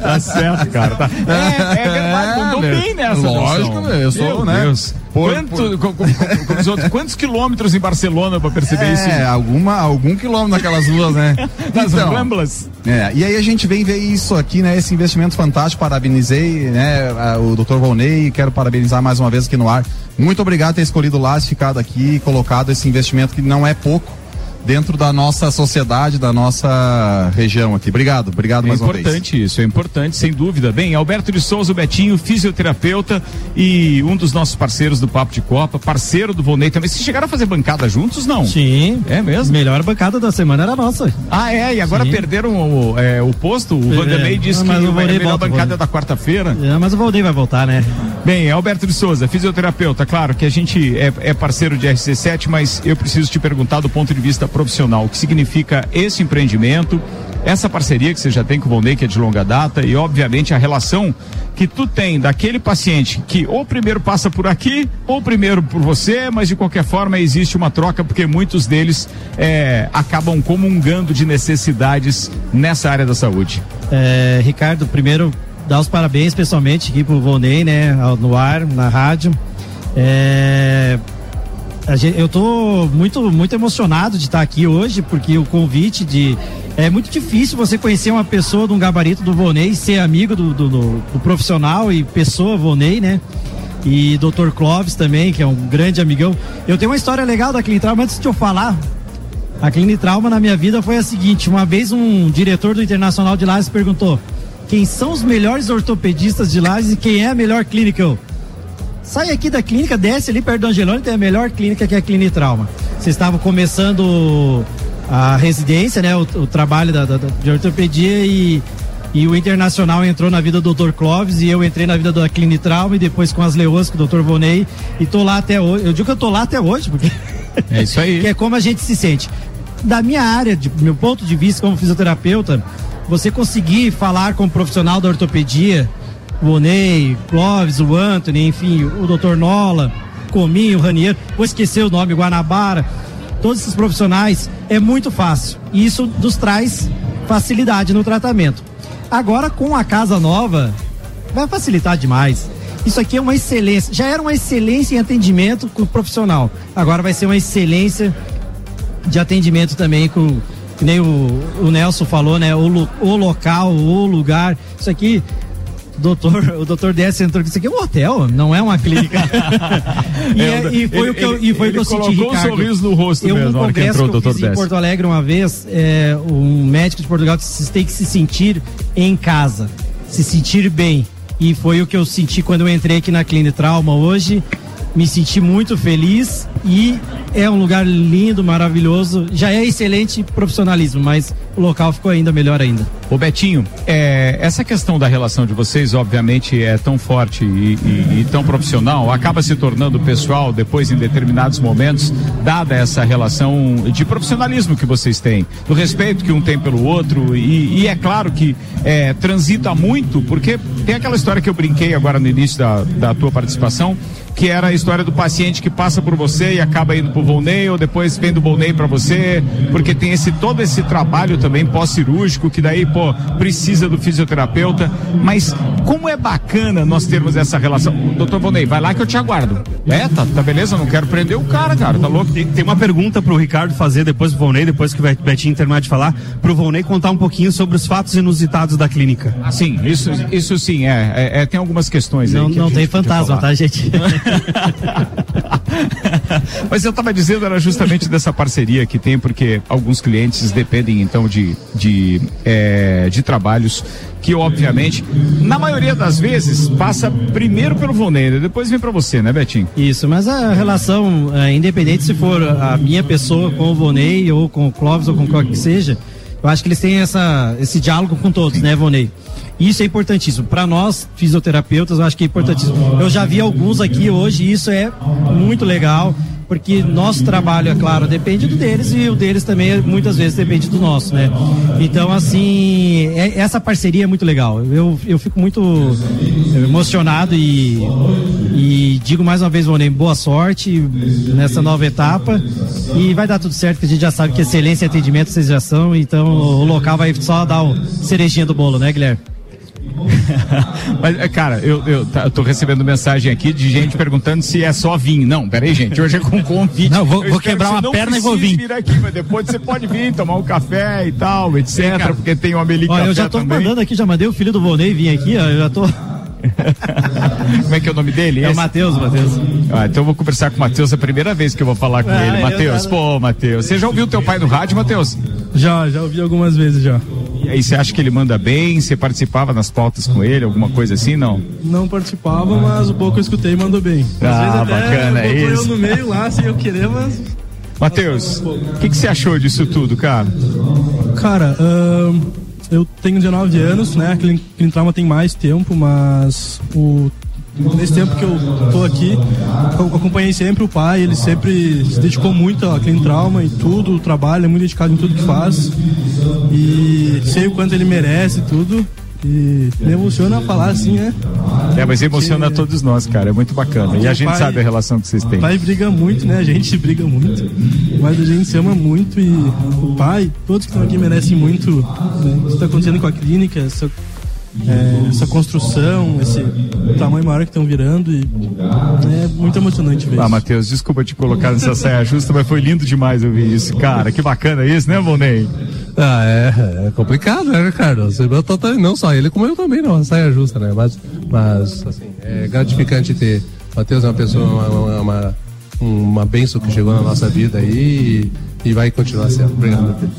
[SPEAKER 3] Tá certo, cara. Tá. É, é verdade,
[SPEAKER 8] velho.
[SPEAKER 3] bem nessa.
[SPEAKER 8] Lógico,
[SPEAKER 3] noção.
[SPEAKER 8] eu sou,
[SPEAKER 3] Meu
[SPEAKER 8] né?
[SPEAKER 3] Deus.
[SPEAKER 8] Por-
[SPEAKER 3] Quanto, co- co- como os outros, quantos quilômetros em Barcelona pra perceber isso?
[SPEAKER 8] É, alguma, algum quilômetro naquelas ruas, né?
[SPEAKER 3] Nas
[SPEAKER 8] Então,
[SPEAKER 3] Ramblas.
[SPEAKER 8] É, e aí a gente vem ver isso aqui, né? Esse investimento fantástico. Parabenizei, né? O Dr. Volney, quero parabenizar mais uma vez aqui no ar. Muito obrigado por ter escolhido o LAS, ficado aqui colocado esse investimento que não é pouco dentro da nossa sociedade, da nossa região aqui. Obrigado, obrigado
[SPEAKER 3] É
[SPEAKER 8] mais uma vez.
[SPEAKER 3] importante isso, é importante, sem dúvida. Bem, Alberto de Souza, o Betinho, fisioterapeuta e um dos nossos parceiros do Papo de Copa, parceiro do Volney também. Vocês chegaram a fazer bancada juntos, não?
[SPEAKER 9] Sim.
[SPEAKER 3] É mesmo?
[SPEAKER 9] Melhor bancada da semana era a nossa.
[SPEAKER 3] Ah, é, e agora
[SPEAKER 9] Sim.
[SPEAKER 3] perderam o, é, o posto? O
[SPEAKER 9] É,
[SPEAKER 3] Vanderlei disse que
[SPEAKER 9] o
[SPEAKER 3] a
[SPEAKER 9] Volney
[SPEAKER 3] melhor
[SPEAKER 9] volta,
[SPEAKER 3] bancada
[SPEAKER 9] Volney.
[SPEAKER 3] é da quarta-feira.
[SPEAKER 9] É, mas o Valdeir vai voltar, né?
[SPEAKER 3] Bem, Alberto de Souza, fisioterapeuta, claro que a gente é, é parceiro de RC7, mas eu preciso te perguntar do ponto de vista profissional, o que significa esse empreendimento, essa parceria que você já tem com o Volney, que é de longa data, e obviamente a relação que tu tem daquele paciente que ou primeiro passa por aqui, ou primeiro por você, mas de qualquer forma existe uma troca, porque muitos deles é, acabam comungando de necessidades nessa área da saúde.
[SPEAKER 9] É, Ricardo, primeiro, dar os parabéns pessoalmente aqui pro Volney, né? No ar, na rádio. É, a gen- eu tô muito, muito emocionado de estar aqui hoje, porque o convite de. É muito difícil você conhecer uma pessoa de um gabarito do Volney, ser amigo do, do, do- do profissional e pessoa Volney, né? E Dr. Clóvis também, que é um grande amigão. Eu tenho uma história legal da Clinitrauma, antes de eu falar, a Clinitrauma na minha vida foi a seguinte: uma vez um diretor do Internacional de Lages perguntou quem são os melhores ortopedistas de Lages e quem é a melhor clínica. Eu, sai aqui da clínica, desce ali perto do Angelone, tem a melhor clínica que é a Clinitrauma. Vocês estavam começando a residência, né? O, o trabalho da, da- de ortopedia e, e o Internacional entrou na vida do Dr. Clóvis e eu entrei na vida da Clinitrauma e depois com as leoas com o Dr. Vonei e tô lá até hoje. Eu digo que eu tô lá até hoje, porque
[SPEAKER 3] É isso aí.
[SPEAKER 9] que é como a gente se sente. Da minha área, de meu ponto de vista como fisioterapeuta, você conseguir falar com o profissional da ortopedia, o Onei, Clóvis, o Anthony, enfim, o Dr. Nola, Cominho, o Raniero, vou esquecer o nome, Guanabara, todos esses profissionais, é muito fácil. E isso nos traz facilidade no tratamento. Agora, com a casa nova, vai facilitar demais. Isso aqui é uma excelência. Já era uma excelência em atendimento com o profissional. Agora vai ser uma excelência de atendimento também com que nem o, o Nelson falou, né? O, o local, o lugar. Isso aqui, doutor, o doutor DS entrou aqui, isso aqui é um hotel, não é uma clínica. e,
[SPEAKER 3] É,
[SPEAKER 9] é- e foi
[SPEAKER 3] ele-
[SPEAKER 9] o que eu,
[SPEAKER 3] ele-
[SPEAKER 9] e foi o que
[SPEAKER 3] ele
[SPEAKER 9] eu senti,
[SPEAKER 3] colocou um sorriso no rosto
[SPEAKER 9] eu,
[SPEAKER 3] mesmo, na hora que entrou o
[SPEAKER 9] que eu
[SPEAKER 3] Dr.
[SPEAKER 9] fiz em. Porto Alegre uma vez, é, um médico de Portugal disse, tem que se sentir em casa, se sentir bem. E foi o que eu senti quando eu entrei aqui na Clínica Trauma hoje. Me senti muito feliz e é um lugar lindo, maravilhoso. Já é excelente profissionalismo, mas o local ficou ainda melhor ainda.
[SPEAKER 3] Ô Betinho, é, essa questão da relação de vocês, obviamente, é tão forte e, e- e tão profissional, acaba se tornando pessoal depois em determinados momentos, dada essa relação de profissionalismo que vocês têm, do respeito que um tem pelo outro, e, e é claro que é, transita muito, porque tem aquela história que eu brinquei agora no início da, da tua participação, que era a história do paciente que passa por você e acaba indo pro Volney ou depois vem do Volney para você, porque tem esse todo esse trabalho também pós-cirúrgico que daí, pô, precisa do fisioterapeuta, mas como é bacana nós termos essa relação. Doutor Volney, vai lá que eu te aguardo. É, tá, tá beleza, não quero prender o cara, cara, tá louco?
[SPEAKER 4] Tem, tem uma pergunta pro Ricardo fazer depois do Volney, depois que o Betinho terminar de falar, pro Volney contar um pouquinho sobre os fatos inusitados da clínica.
[SPEAKER 3] Ah, sim, isso, isso sim, é, é, é tem algumas questões
[SPEAKER 9] Não,
[SPEAKER 3] aí. que a
[SPEAKER 9] não tem fantasma, tá, gente?
[SPEAKER 3] Mas eu estava dizendo era justamente dessa parceria que tem, porque alguns clientes dependem então de, de, eh, de trabalhos que obviamente, na maioria das vezes, passa primeiro pelo Volney, depois vem para você, né, Betinho?
[SPEAKER 9] Isso, mas a relação, é, independente se for a minha pessoa com o Vonei ou com o Clóvis ou com qualquer que seja, eu acho que eles têm essa, esse diálogo com todos, né, Vonei? Isso é importantíssimo. Para nós, fisioterapeutas, eu acho que é importantíssimo. Eu já vi alguns aqui hoje e isso é muito legal, porque nosso trabalho, é claro, depende do deles e o deles também muitas vezes depende do nosso, né? Então, assim, é- essa parceria é muito legal. Eu, eu fico muito emocionado e, e digo mais uma vez, Vonei, boa sorte nessa nova etapa e vai dar tudo certo, que a gente já sabe que excelência e atendimento vocês já são, então o local vai só dar o cerejinha do bolo, né, Guilherme?
[SPEAKER 3] Mas, é, cara, eu, eu, tá, eu tô recebendo mensagem aqui de gente perguntando se é só vinho. Não, peraí, gente, hoje é com convite.
[SPEAKER 10] Não, vou-
[SPEAKER 3] Eu
[SPEAKER 10] vou quebrar
[SPEAKER 3] que
[SPEAKER 10] uma perna e vou vir.
[SPEAKER 3] vir aqui, mas depois você pode vir tomar um café e tal, etc. porque tem o Ameli
[SPEAKER 9] Olha,
[SPEAKER 3] Café
[SPEAKER 9] eu já tô
[SPEAKER 3] também.
[SPEAKER 9] mandando aqui, já mandei o filho do Vonei vir aqui, ó, eu já tô.
[SPEAKER 3] Como é que é o nome dele?
[SPEAKER 9] É o? Matheus, Matheus.
[SPEAKER 3] Ah, então eu vou conversar com o Matheus, é a primeira vez que eu vou falar com
[SPEAKER 9] Ah,
[SPEAKER 3] ele.
[SPEAKER 9] eu
[SPEAKER 3] Matheus, pô, Matheus, você já ouviu teu pai no rádio, Matheus?
[SPEAKER 11] Já, já ouvi algumas vezes já.
[SPEAKER 3] E aí, você acha que ele manda bem? Você participava nas pautas com ele, alguma coisa assim? Não?
[SPEAKER 11] Não participava, mas o pouco eu escutei mandou bem. Às
[SPEAKER 3] Ah, bacana, é isso.
[SPEAKER 11] eu no meio lá, sem eu querer, mas.
[SPEAKER 3] Matheus, o que, que você achou disso tudo, cara?
[SPEAKER 11] Cara, eu tenho 19 anos, né? A Clín- Clintrauma tem mais tempo, mas o nesse tempo que eu tô aqui, eu acompanhei sempre o pai, ele sempre se dedicou muito à Clean Trauma e tudo, o trabalho, é muito dedicado em tudo que faz. E sei o quanto ele merece tudo. E me emociona falar assim, né?
[SPEAKER 3] É, mas emociona todos nós, cara, é muito bacana. E a gente
[SPEAKER 11] pai-
[SPEAKER 3] sabe a relação que vocês têm.
[SPEAKER 11] O pai briga muito, né? A gente briga muito, mas a gente se ama muito e o pai, todos que estão aqui merecem muito né, o que está acontecendo com a clínica, essa, é, essa construção, esse tamanho maior que estão virando e é muito emocionante ver
[SPEAKER 3] Ah. Matheus, desculpa te colocar nessa saia justa, mas foi lindo demais ouvir isso, cara. Que bacana isso, né, Volney?
[SPEAKER 5] Ah, é, é complicado, né, Ricardo? Você- eu tô- tô- não só ele, como eu também, não, saia justa, né? Mas, mas assim, é gratificante ter. Matheus é uma pessoa, uma, uma, uma, bênção que chegou na nossa vida aí e, e vai continuar sendo. Obrigado, Pedro.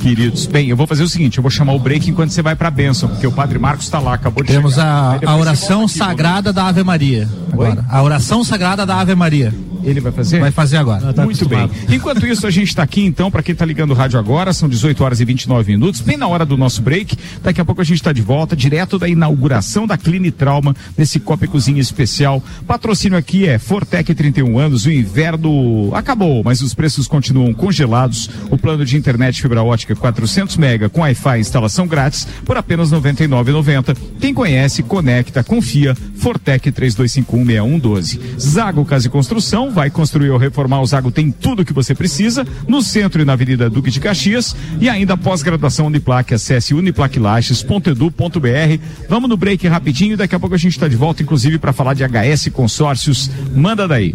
[SPEAKER 3] Queridos, bem, eu vou fazer o seguinte, eu vou chamar o break enquanto você vai pra bênção, porque o Padre Marcos tá lá, acabou de
[SPEAKER 10] Temos
[SPEAKER 3] chegar.
[SPEAKER 10] a,
[SPEAKER 3] depois
[SPEAKER 10] a
[SPEAKER 3] você
[SPEAKER 10] oração
[SPEAKER 3] aqui,
[SPEAKER 10] sagrada da Ave Maria. Agora. A oração sagrada da Ave Maria.
[SPEAKER 3] Ele vai fazer?
[SPEAKER 10] Vai fazer agora.
[SPEAKER 3] Muito bem. Enquanto isso, a gente está aqui então, para quem está ligando o rádio agora, são 18 horas e 29 minutos, bem na hora do nosso break. Daqui a pouco a gente está de volta, direto da inauguração da Cline Trauma, nesse Copa e Cozinha especial. Patrocínio aqui é Fortec 31 anos, o inverno acabou, mas os preços continuam congelados. O plano de internet fibra ótica 400 mega com Wi-Fi instalação grátis por apenas R$ 99,90. Quem conhece, conecta, confia. Fortec 32516112. Zago Casa e Construção vai construir ou reformar. O Zago tem tudo o que você precisa no centro e na Avenida Duque de Caxias e ainda pós-graduação Uniplaque. Acesse uniplaquilages.edu.br. Vamos no break rapidinho daqui a pouco a gente está de volta, inclusive para falar de HS Consórcios. Manda daí.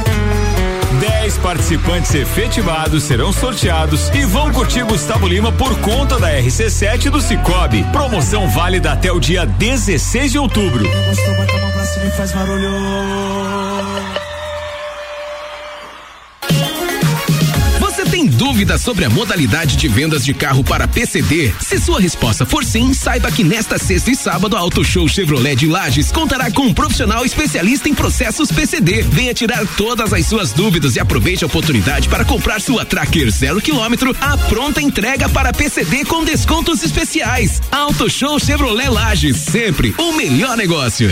[SPEAKER 12] 10 participantes efetivados serão sorteados e vão curtir Gustavo Lima por conta da RC7 do Cicobi. Promoção válida até o dia 16 de outubro.
[SPEAKER 13] Gostou, bota.
[SPEAKER 14] Você tem dúvida sobre a modalidade de vendas de carro para PCD? Se sua resposta for sim, saiba que nesta sexta e sábado a Auto Show Chevrolet de Lages contará com um profissional especialista em processos PCD. Venha tirar todas as suas dúvidas e aproveite a oportunidade para comprar sua Tracker zero quilômetro à pronta entrega para PCD com descontos especiais. Auto Show Chevrolet Lages, sempre o melhor negócio.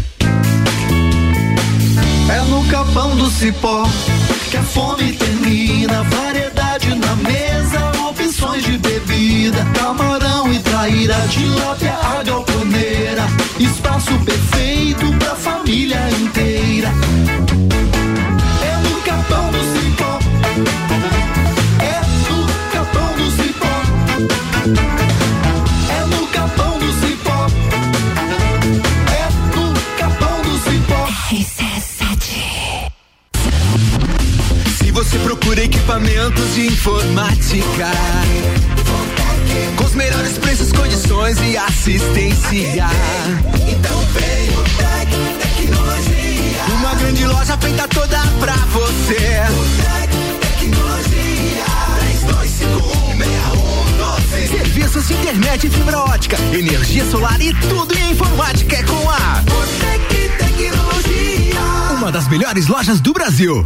[SPEAKER 13] Capão do cipó que a fome termina. Variedade na mesa, opções de bebida. Camarão e traíra, tilápia, a galponeira. Espaço perfeito pra família inteira. É no capão do
[SPEAKER 15] procura equipamentos de informática, com os melhores preços, condições e assistência. Então vem o Tec Tecnologia. Uma grande loja feita toda pra você. Tec Tecnologia. 32516112. Serviços de internet e fibra ótica, energia solar e tudo em informática é com a Botec Tecnologia. Uma das melhores lojas do Brasil.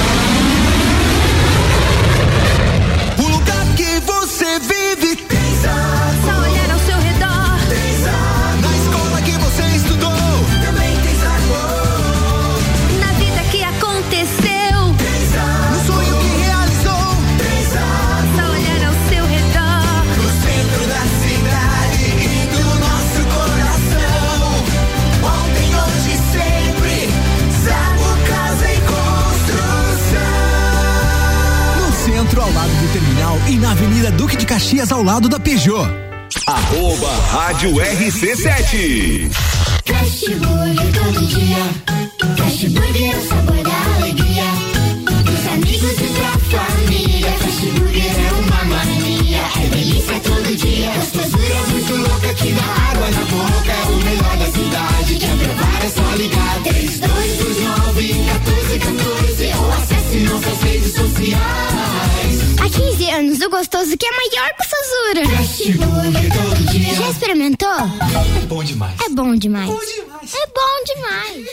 [SPEAKER 16] Ao
[SPEAKER 15] lado da Peugeot.
[SPEAKER 2] Arroba Rádio RC7.
[SPEAKER 17] Fast Burger todo dia. É o sabor da alegria. Dos amigos e da família. É uma mania. É delícia todo dia. Gostosura muito louca que dá água na boca. É o melhor ligar. 3229 1414 ou acesse nossas redes sociais.
[SPEAKER 16] Há 15 anos, o gostoso que é maior que o Sazura.
[SPEAKER 17] Fast Burger todo dia.
[SPEAKER 16] Já experimentou?
[SPEAKER 17] É bom demais.
[SPEAKER 16] É bom demais. É bom demais.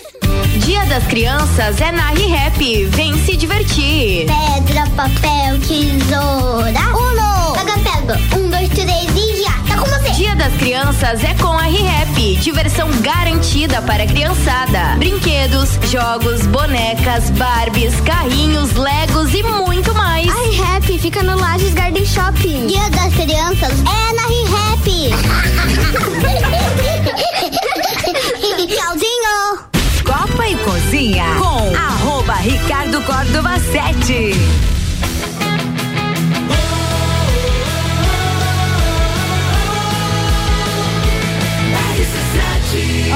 [SPEAKER 1] Dia das Crianças é na ReHap. Vem se divertir.
[SPEAKER 17] Pedra, papel, tesoura. Uno! Pega, pega. Um, Tá com você.
[SPEAKER 1] Dia das Crianças é com a ReHap. Diversão garantida para a criançada. Brinquedos, jogos, bonecas, Barbies, carrinhos, Legos e muito mais.
[SPEAKER 16] A ReHap fica no Lages Garden Shopping.
[SPEAKER 17] Dia das Crianças é na ReHap. Tchauzinho.
[SPEAKER 1] Copa e Cozinha com arroba Ricardo Córdova 7.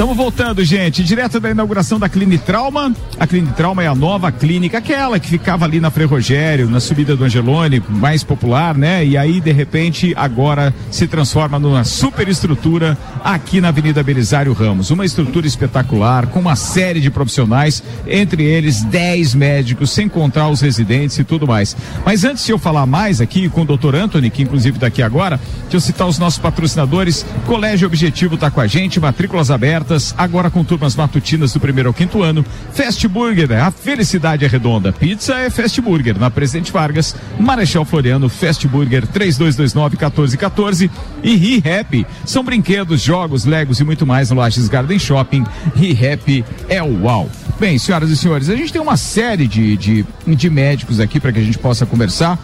[SPEAKER 3] Estamos voltando, gente, direto da inauguração da Clinitrauma. A Clinitrauma é a nova clínica, aquela que ficava ali na Frei Rogério, na subida do Angelone, mais popular, né? E aí, de repente, agora se transforma numa super estrutura aqui na Avenida Belisário Ramos. Uma estrutura espetacular, com uma série de profissionais, entre eles 10 médicos, sem contar os residentes e tudo mais. Mas antes de eu falar mais aqui com o Dr. Anthony, que inclusive daqui agora, deixa eu citar os nossos patrocinadores. Colégio Objetivo está com a gente, matrículas abertas agora com turmas matutinas do primeiro ao quinto ano. Fast Burger, a felicidade é redonda. Pizza é Fast Burger, na Presidente Vargas, Marechal Floriano, Fast Burger 3229-1414 e ReHap. São brinquedos, jogos, legos e muito mais no Lages Garden Shopping. ReHap é o uau. Bem, senhoras e senhores, a gente tem uma série de, de, de médicos aqui para que a gente possa conversar.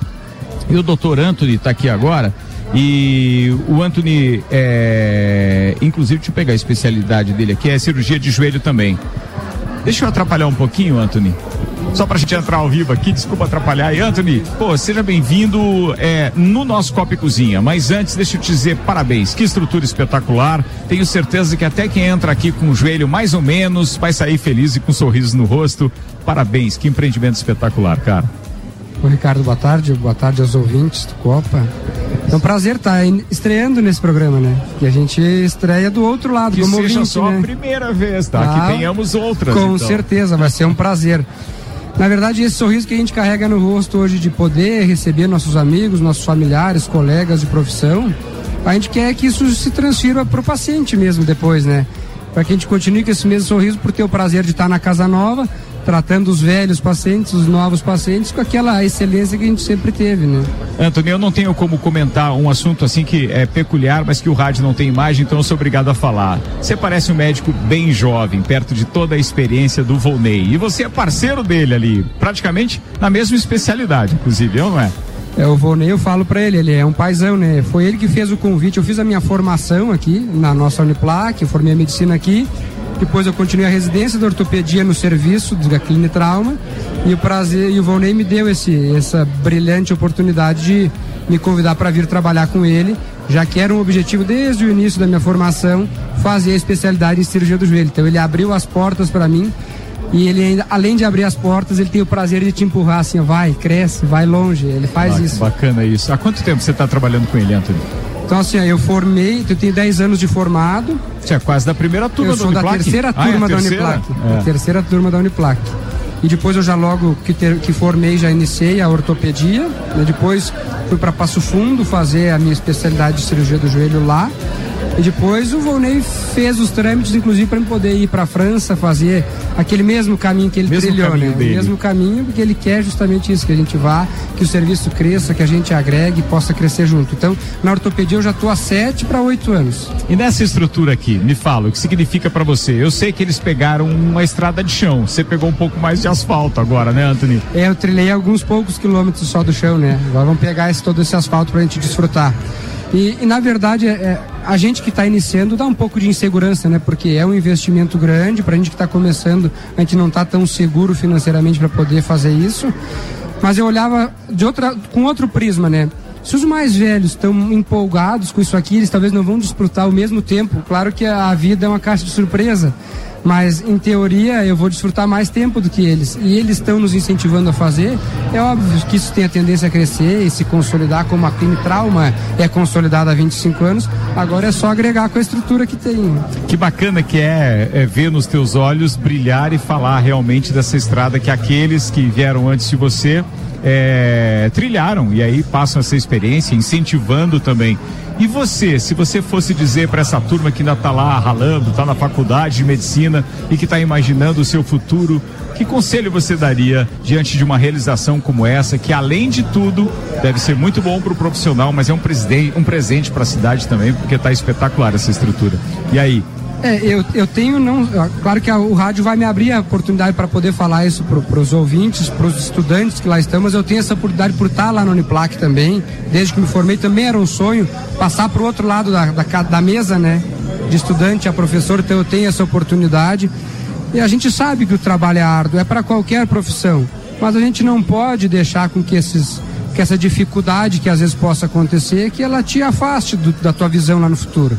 [SPEAKER 3] E o doutor Anthony está aqui agora. E o Anthony, é, inclusive, deixa eu pegar a especialidade dele aqui, é cirurgia de joelho também. Deixa eu atrapalhar um pouquinho, Anthony. Só pra gente entrar ao vivo aqui, desculpa atrapalhar. E Anthony, pô, seja bem-vindo é, no nosso Copa e Cozinha. Mas antes, deixa eu te dizer parabéns. Que estrutura espetacular. Tenho certeza que até quem entra aqui com o joelho mais ou menos vai sair feliz e com um sorriso no rosto. Parabéns, que empreendimento espetacular, cara.
[SPEAKER 18] Ô Ricardo, boa tarde. Boa tarde aos ouvintes do Copa. É um prazer estar estreando nesse programa, né? Que a gente estreia do outro lado,
[SPEAKER 3] Que
[SPEAKER 18] como
[SPEAKER 3] seja
[SPEAKER 18] ouvinte,
[SPEAKER 3] só
[SPEAKER 18] né?
[SPEAKER 3] a primeira vez, tá?
[SPEAKER 18] Ah,
[SPEAKER 3] que tenhamos outras.
[SPEAKER 18] Com
[SPEAKER 3] então.
[SPEAKER 18] certeza, vai ser um prazer. Na verdade, esse sorriso que a gente carrega no rosto hoje de poder receber nossos amigos, nossos familiares, colegas de profissão, a gente quer que isso se transfira para o paciente mesmo depois, né? Para que a gente continue com esse mesmo sorriso por ter o prazer de estar na casa nova, tratando os velhos pacientes, os novos pacientes com aquela excelência que a gente sempre teve, né?
[SPEAKER 3] Antônio, eu não tenho como comentar um assunto assim que é peculiar, mas que o rádio não tem imagem, então eu sou obrigado a falar. Você parece um médico bem jovem, perto de toda a experiência do Volney. E você é parceiro dele ali, praticamente na mesma especialidade, inclusive, eu não é?
[SPEAKER 18] É, o Volney, eu falo pra ele, ele é um paizão, né? Foi ele que fez o convite. Eu fiz a minha formação aqui na nossa Uniplac, eu formei a medicina aqui. Depois eu continuei a residência de ortopedia no serviço da Clínica Trauma. E o prazer, e o Volney me deu esse, essa brilhante oportunidade de me convidar para vir trabalhar com ele, já que era um objetivo desde o início da minha formação fazer a especialidade em cirurgia do joelho. Então ele abriu as portas para mim e ele ainda, além de abrir as portas, ele tem o prazer de te empurrar assim, vai, cresce, vai longe. Ele faz
[SPEAKER 3] Ah,
[SPEAKER 18] isso.
[SPEAKER 3] Bacana isso. Há quanto tempo você está trabalhando com ele, Antônio?
[SPEAKER 18] Então assim, eu formei, eu tenho 10 anos de formado.
[SPEAKER 3] Você é quase da primeira turma
[SPEAKER 18] eu
[SPEAKER 3] do
[SPEAKER 18] sou da terceira
[SPEAKER 3] Ah, é
[SPEAKER 18] turma da
[SPEAKER 3] terceira?
[SPEAKER 18] Uniplac.
[SPEAKER 3] É.
[SPEAKER 18] Da terceira turma da Uniplac. E depois eu já logo que, ter- que formei, já iniciei a ortopedia. né? Depois fui para Passo Fundo fazer a minha especialidade de cirurgia do joelho lá. E depois o Volney fez os trâmites, inclusive, para poder ir para a França fazer aquele mesmo caminho que ele
[SPEAKER 3] Mesmo
[SPEAKER 18] trilhou, né?
[SPEAKER 3] dele.
[SPEAKER 18] O mesmo caminho, porque ele quer justamente isso, que a gente vá, que o serviço cresça, que a gente agregue e possa crescer junto. Então, na ortopedia eu já estou há sete para oito anos.
[SPEAKER 3] E nessa estrutura aqui, me fala, o que significa para você? Eu sei que eles pegaram uma estrada de chão, você pegou um pouco mais de asfalto agora, né, Anthony?
[SPEAKER 18] É, eu trilhei alguns poucos quilômetros só do chão, né? Agora vamos pegar esse, todo esse asfalto pra gente desfrutar. E, e, na verdade, é, é, a gente que está iniciando dá um pouco de insegurança, né? Porque é um investimento grande, pra gente que está começando, a gente não está tão seguro financeiramente para poder fazer isso. Mas eu olhava de outra, com outro prisma, né? Se os mais velhos estão empolgados com isso aqui, eles talvez não vão desfrutar ao mesmo tempo. Claro que a vida é uma caixa de surpresa, mas em teoria eu vou desfrutar mais tempo do que eles. E eles estão nos incentivando a fazer. É óbvio que isso tem a tendência a crescer e se consolidar como a Clínica Trauma é consolidada há 25 anos. Agora é só agregar com a estrutura que tem.
[SPEAKER 3] Que bacana que é, é ver nos teus olhos brilhar e falar realmente dessa estrada que aqueles que vieram antes de você é, trilharam e aí passam essa experiência, incentivando também. E você, se você fosse dizer para essa turma que ainda está lá ralando, está na faculdade de medicina e que está imaginando o seu futuro, que conselho você daria diante de uma realização como essa, que além de tudo deve ser muito bom para o profissional, mas é um, um presente para a cidade também, porque está espetacular essa estrutura. E aí?
[SPEAKER 18] É, eu, eu tenho não. Claro que a- o rádio vai me abrir a oportunidade para poder falar isso para os ouvintes, para os estudantes que lá estão, mas eu tenho essa oportunidade por estar lá no Uniplac também. Desde que me formei também era um sonho passar para o outro lado da, da, da mesa, né? De estudante a professor, então eu tenho essa oportunidade. E a gente sabe que o trabalho é árduo, é para qualquer profissão. Mas a gente não pode deixar com que esses que essa dificuldade que às vezes possa acontecer, que ela te afaste do- da tua visão lá no futuro.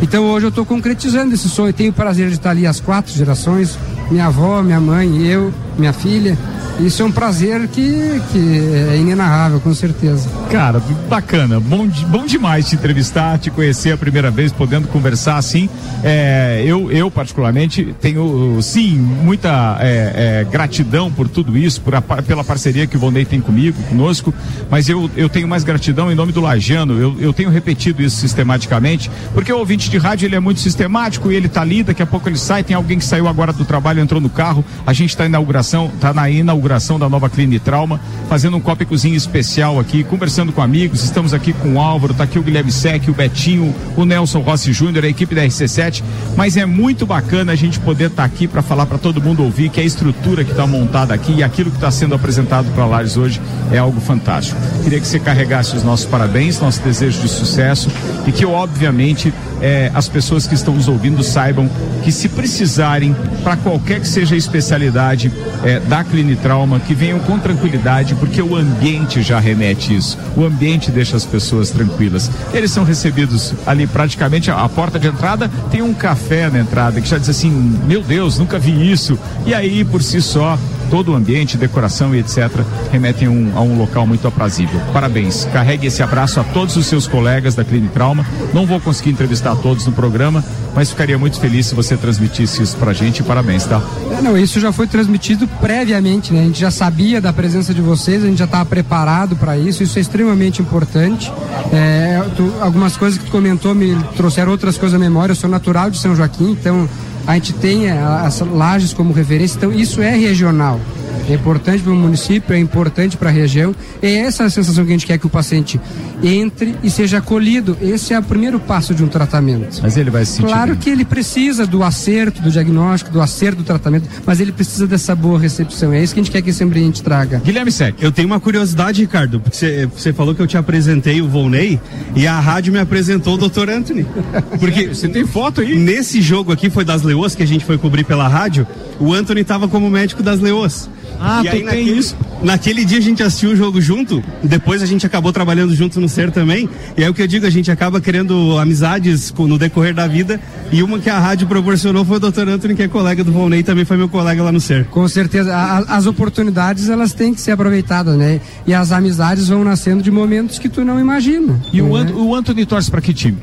[SPEAKER 18] Então hoje eu estou concretizando esse sonho. Tenho o prazer de estar ali as quatro gerações: minha avó, minha mãe, eu, minha filha. isso é um prazer que, que é inenarrável, com certeza.
[SPEAKER 3] Cara, bacana, bom, bom demais te entrevistar, te conhecer a primeira vez, podendo conversar assim. É, eu, eu, particularmente, tenho, sim, muita é, é, gratidão por tudo isso, por a pela parceria que o Volney tem comigo, conosco, mas eu, eu tenho mais gratidão em nome do Lajano. Eu, eu tenho repetido isso sistematicamente, porque o ouvinte de rádio ele é muito sistemático e ele tá ali, daqui a pouco ele sai, tem alguém que saiu agora do trabalho, entrou no carro, a gente está inauguração, tá na inauguração da nova Clínica Trauma, fazendo um cópicozinho especial aqui, conversando com amigos, estamos aqui com o Álvaro, tá aqui o Guilherme Sec, o Betinho, o Nelson Rossi Júnior, a equipe da RC7, mas é muito bacana a gente poder estar aqui para falar para todo mundo ouvir que a estrutura que está montada aqui e aquilo que está sendo apresentado para Lares hoje é algo fantástico. Queria que você carregasse os nossos parabéns, nosso desejo de sucesso e que, obviamente, eh, as pessoas que estão nos ouvindo saibam que se precisarem, para qualquer que seja a especialidade eh, da Clinitrauma, que venham com tranquilidade, porque o ambiente já remete isso. O ambiente deixa as pessoas tranquilas. Eles são recebidos ali praticamente a, a porta de entrada tem um café na entrada que já diz assim: meu Deus, nunca vi isso. E aí, por si só, todo o ambiente, decoração e etc., remetem um- a um local muito aprazível. Parabéns. Carregue esse abraço a todos os seus colegas da Clínica Trauma. Não vou conseguir entrevistar todos no programa, mas ficaria muito feliz se você transmitisse isso pra gente. Parabéns, tá?
[SPEAKER 18] É, não, isso já foi transmitido previamente, né? A gente já sabia da presença de vocês, a gente já estava preparado para isso, isso é extremamente importante. É, tu- algumas coisas que tu comentou me trouxeram outras coisas à memória. Eu sou natural de São Joaquim, então a gente tem é, as lajes como referência, então isso é regional. É importante para o município, é importante para a região. É essa a sensação que a gente quer que o paciente entre e seja acolhido. Esse é o primeiro passo de um tratamento.
[SPEAKER 3] Mas ele vai se sentir
[SPEAKER 18] Claro
[SPEAKER 3] bem.
[SPEAKER 18] que ele precisa do acerto do diagnóstico, do acerto do tratamento, mas ele precisa dessa boa recepção. É isso que a gente quer que esse ambiente traga.
[SPEAKER 3] Guilherme Sec.
[SPEAKER 4] Eu tenho uma curiosidade, Ricardo, porque você- falou que eu te apresentei o Volney e a rádio me apresentou o Dr. Anthony. Porque
[SPEAKER 3] você tem foto aí?
[SPEAKER 4] Nesse jogo aqui foi das Leoas que a gente foi cobrir pela rádio, o Anthony tava como médico das Leoas.
[SPEAKER 3] Ah,
[SPEAKER 4] e
[SPEAKER 3] tu
[SPEAKER 4] aí,
[SPEAKER 3] tem
[SPEAKER 4] naquele,
[SPEAKER 3] isso.
[SPEAKER 4] Naquele dia a gente assistiu o jogo junto, depois a gente acabou trabalhando junto no SER também. E aí o que eu digo, a gente acaba criando amizades com- no decorrer da vida. E uma que a rádio proporcionou foi o Dr. Anthony, que é colega do Volney, também foi meu colega lá no SER.
[SPEAKER 18] Com certeza, a- as oportunidades elas têm que ser aproveitadas, né? E as amizades vão nascendo de momentos que tu não imagina.
[SPEAKER 3] E o,
[SPEAKER 18] né?
[SPEAKER 3] Ant- o Anthony torce para que time?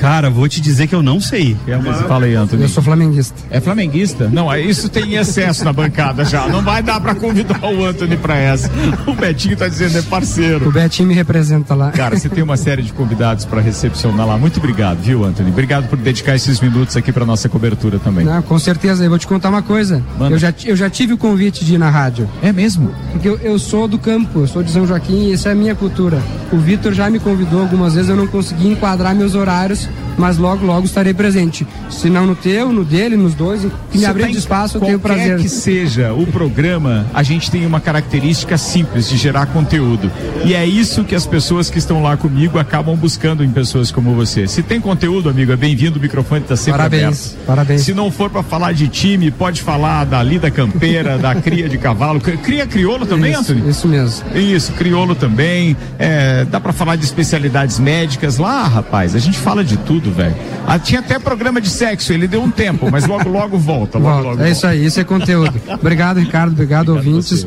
[SPEAKER 4] Cara, vou te dizer que eu não sei. É uma...
[SPEAKER 3] Fala aí, Anthony.
[SPEAKER 18] Eu sou flamenguista.
[SPEAKER 3] É flamenguista? Não, é- isso tem excesso na bancada já. Não vai dar pra convidar o Anthony pra essa. O Betinho tá dizendo é parceiro.
[SPEAKER 18] O Betinho me representa lá.
[SPEAKER 3] Cara, você tem uma série de convidados pra recepcionar lá. Muito obrigado, viu, Anthony? Obrigado por dedicar esses minutos aqui pra nossa cobertura também.
[SPEAKER 18] Não, com certeza, eu vou te contar uma coisa.
[SPEAKER 3] Manda.
[SPEAKER 18] Eu já, eu já tive o convite de ir na rádio.
[SPEAKER 3] É mesmo?
[SPEAKER 18] Porque eu, eu sou do campo, eu sou de São Joaquim e essa é a minha cultura. O Vitor já me convidou algumas vezes, eu não consegui enquadrar meus horários, Peace. Mas logo, logo estarei presente. Se não no teu, no dele, nos dois, que me
[SPEAKER 3] Você
[SPEAKER 18] abrir
[SPEAKER 3] tá
[SPEAKER 18] espaço, eu tenho prazer.
[SPEAKER 3] que seja o programa, a gente tem uma característica simples de gerar conteúdo. E é isso que as pessoas que estão lá comigo acabam buscando em pessoas como você. Se tem conteúdo, amigo, é bem-vindo, o microfone está sempre
[SPEAKER 18] Parabéns,
[SPEAKER 3] aberto.
[SPEAKER 18] parabéns.
[SPEAKER 3] Se não for para falar de time, pode falar da lida campeira, da cria de cavalo. Cri- Cria crioulo também,
[SPEAKER 18] Isso,
[SPEAKER 3] Anthony?
[SPEAKER 18] Isso mesmo.
[SPEAKER 3] Isso, crioulo também. É, dá pra falar de especialidades médicas lá, rapaz. A gente fala de tudo, velho. Ah, tinha até programa de sexo, ele deu um tempo, mas logo, logo volta. Logo,
[SPEAKER 18] Volta.
[SPEAKER 3] logo
[SPEAKER 18] é isso aí, isso é conteúdo. obrigado, Ricardo, obrigado, ouvintes.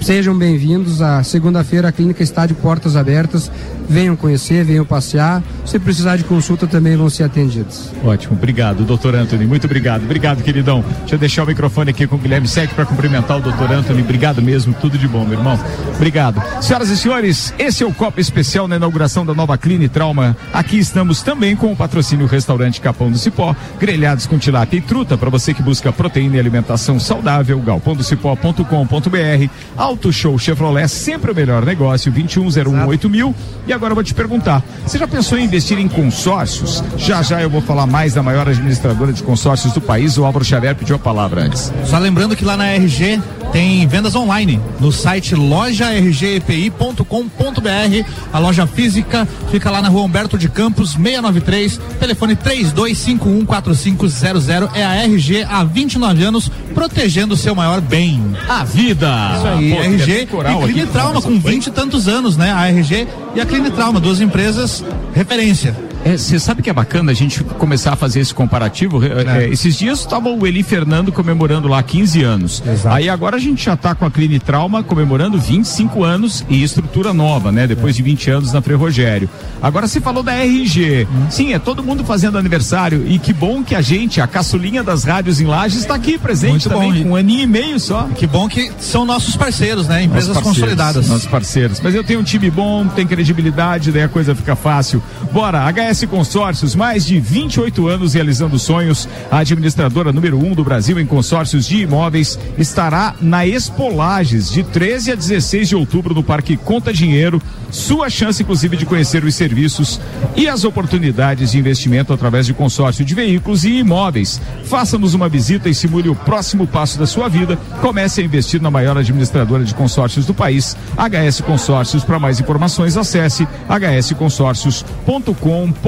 [SPEAKER 18] Sejam bem-vindos à segunda-feira, a clínica está de portas abertas. Venham conhecer, venham passear. Se precisar de consulta, também vão ser atendidos.
[SPEAKER 3] Ótimo, obrigado, doutor Anthony. Muito obrigado. Obrigado, queridão. Deixa eu deixar o microfone aqui com o Guilherme Sec para cumprimentar o doutor Anthony. Obrigado mesmo, tudo de bom, meu irmão. Obrigado. Senhoras e senhores, esse é o Copa Especial na inauguração da nova Clínica Trauma. Aqui estamos também com o patrocínio Restaurante Capão do Cipó, grelhados com tilápia e truta para você que busca proteína e alimentação saudável, galpondocipó.com.br. Auto Show Chevrolet, sempre o melhor negócio, 21018000. mil. E agora eu vou te perguntar, você já pensou em investir em consórcios? Já já eu vou falar mais da maior administradora de consórcios do país, o Álvaro Xavier pediu a palavra antes.
[SPEAKER 10] Só lembrando que lá na RG tem vendas online no site lojargepi.com.br. A loja física fica lá na rua Humberto de Campos, 693, telefone 32514500. É a RG há 29 anos, protegendo o seu maior bem.
[SPEAKER 3] A vida!
[SPEAKER 10] Isso aí,
[SPEAKER 3] Pô,
[SPEAKER 10] RG e. Clinitrauma com 20 e tantos anos, né? A RG e a Clinitrauma, duas empresas referência.
[SPEAKER 3] É, Você sabe que é bacana a gente começar a fazer esse comparativo? É, é, esses dias estava o Eli Fernando comemorando lá 15 anos. Aí agora a gente já está com a Cline Trauma comemorando 25 anos e estrutura nova, né? Depois de 20 anos na Frei Rogério. Agora você falou da RG. Sim, é todo mundo fazendo aniversário e que bom que a gente, a caçulinha das rádios em Lages, está aqui presente
[SPEAKER 10] Muito
[SPEAKER 3] também,
[SPEAKER 10] bom.
[SPEAKER 3] com um aninho e meio só.
[SPEAKER 10] Que bom que são nossos parceiros, né? Empresas
[SPEAKER 3] Nossos parceiros,
[SPEAKER 10] consolidadas.
[SPEAKER 3] Nossos parceiros. Mas eu tenho um time bom, tem credibilidade, daí a coisa fica fácil. Bora, HS Consórcios, mais de 28 anos realizando sonhos. A administradora número um do Brasil em consórcios de imóveis estará na Expolages, de 13 a 16 de outubro, no Parque Conta Dinheiro. Sua chance, inclusive, de conhecer os serviços e as oportunidades de investimento através de consórcio de veículos e imóveis. Faça-nos uma visita e simule o próximo passo da sua vida. Comece a investir na maior administradora de consórcios do país, HS Consórcios. Para mais informações, acesse hsconsórcios.com.br.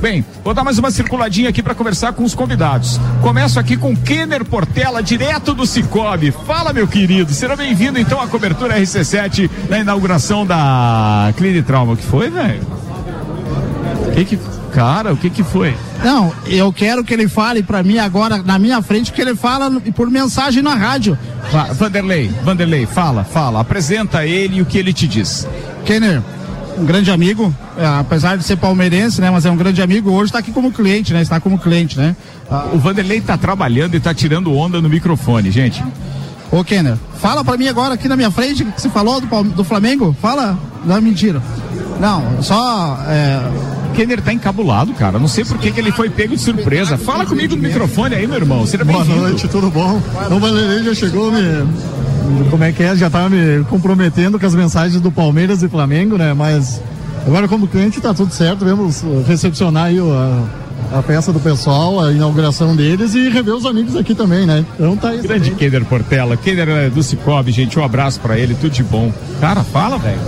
[SPEAKER 3] Bem, vou dar mais uma circuladinha aqui para conversar com os convidados. Começo aqui com Kenner Portela, direto do Cicobi. Fala, meu querido. Será bem-vindo então à cobertura RC7 na inauguração da Clínica Trauma. O que foi, velho? O que que. Cara, o que que foi?
[SPEAKER 19] Não, eu quero que ele fale pra mim agora, na minha frente, que ele fala por mensagem na rádio.
[SPEAKER 3] Va- Vanderlei, Vanderlei, fala, fala. Apresenta ele e o que ele te diz.
[SPEAKER 19] Kenner, um grande amigo, é, apesar de ser palmeirense, né? Mas é um grande amigo, hoje está aqui como cliente, né? Está como cliente, né?
[SPEAKER 3] O Vanderlei tá trabalhando e tá tirando onda no microfone, gente.
[SPEAKER 19] Ô Kenner, fala pra mim agora aqui na minha frente, que você falou do, do Flamengo? Fala, não é mentira. Não, só. É...
[SPEAKER 3] Kenner tá encabulado, cara. Não sei por que, que ele foi pego de surpresa. Fala comigo no microfone aí, meu irmão. Seja
[SPEAKER 20] Boa noite, tudo bom? O Valerei já chegou me. Como é que é? Já tava me comprometendo com as mensagens do Palmeiras e Flamengo, né? Mas agora, como cliente, tá tudo certo. Vamos recepcionar aí a, a peça do pessoal, a inauguração deles e rever os amigos aqui também, né? Então tá aí.
[SPEAKER 3] Grande Kenner Portela. Kenner é do Cicobi, gente. Um abraço pra ele, tudo de bom. Cara, fala, velho.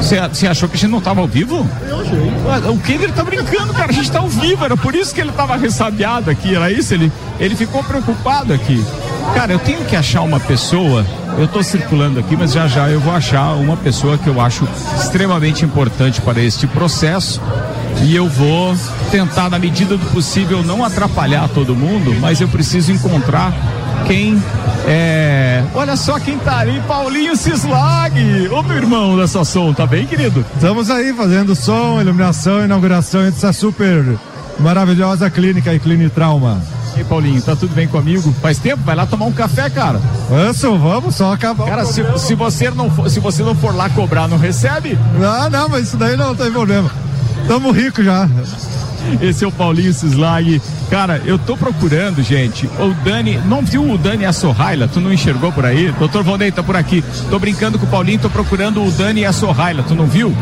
[SPEAKER 3] Você achou que a gente não tava ao vivo?
[SPEAKER 20] Eu achei.
[SPEAKER 3] O Kenner tá brincando, cara. A gente tá ao vivo. Era por isso que ele tava ressabiado aqui. Era isso? Ele, ele ficou preocupado aqui. Cara, eu tenho que achar uma pessoa. Eu tô circulando aqui, mas já já eu vou achar uma pessoa que eu acho extremamente importante para este processo. E eu vou tentar, na medida do possível, não atrapalhar todo mundo, mas eu preciso encontrar quem é. Olha só quem tá ali, Paulinho Cislag. Ô meu irmão dessa som, tá bem, querido?
[SPEAKER 20] Estamos aí fazendo som, iluminação, inauguração dessa super maravilhosa clínica e Clinitrauma.
[SPEAKER 3] E aí, Paulinho, tá tudo bem comigo? Faz tempo? Vai lá tomar um café, cara.
[SPEAKER 20] Vamos, vamos, só acabar.
[SPEAKER 3] Cara, se, se você não for, se você não for lá cobrar, não recebe?
[SPEAKER 20] Não, não, mas isso daí não tem problema. Tamo rico já.
[SPEAKER 3] Esse é o Paulinho Cislag. Cara, eu tô procurando, gente. O Dani, não viu o Dani Assorraila? Tu não enxergou por aí? Doutor Valdei tá por aqui. Tô brincando com o Paulinho, tô procurando o Dani Assorraila. Tu não viu?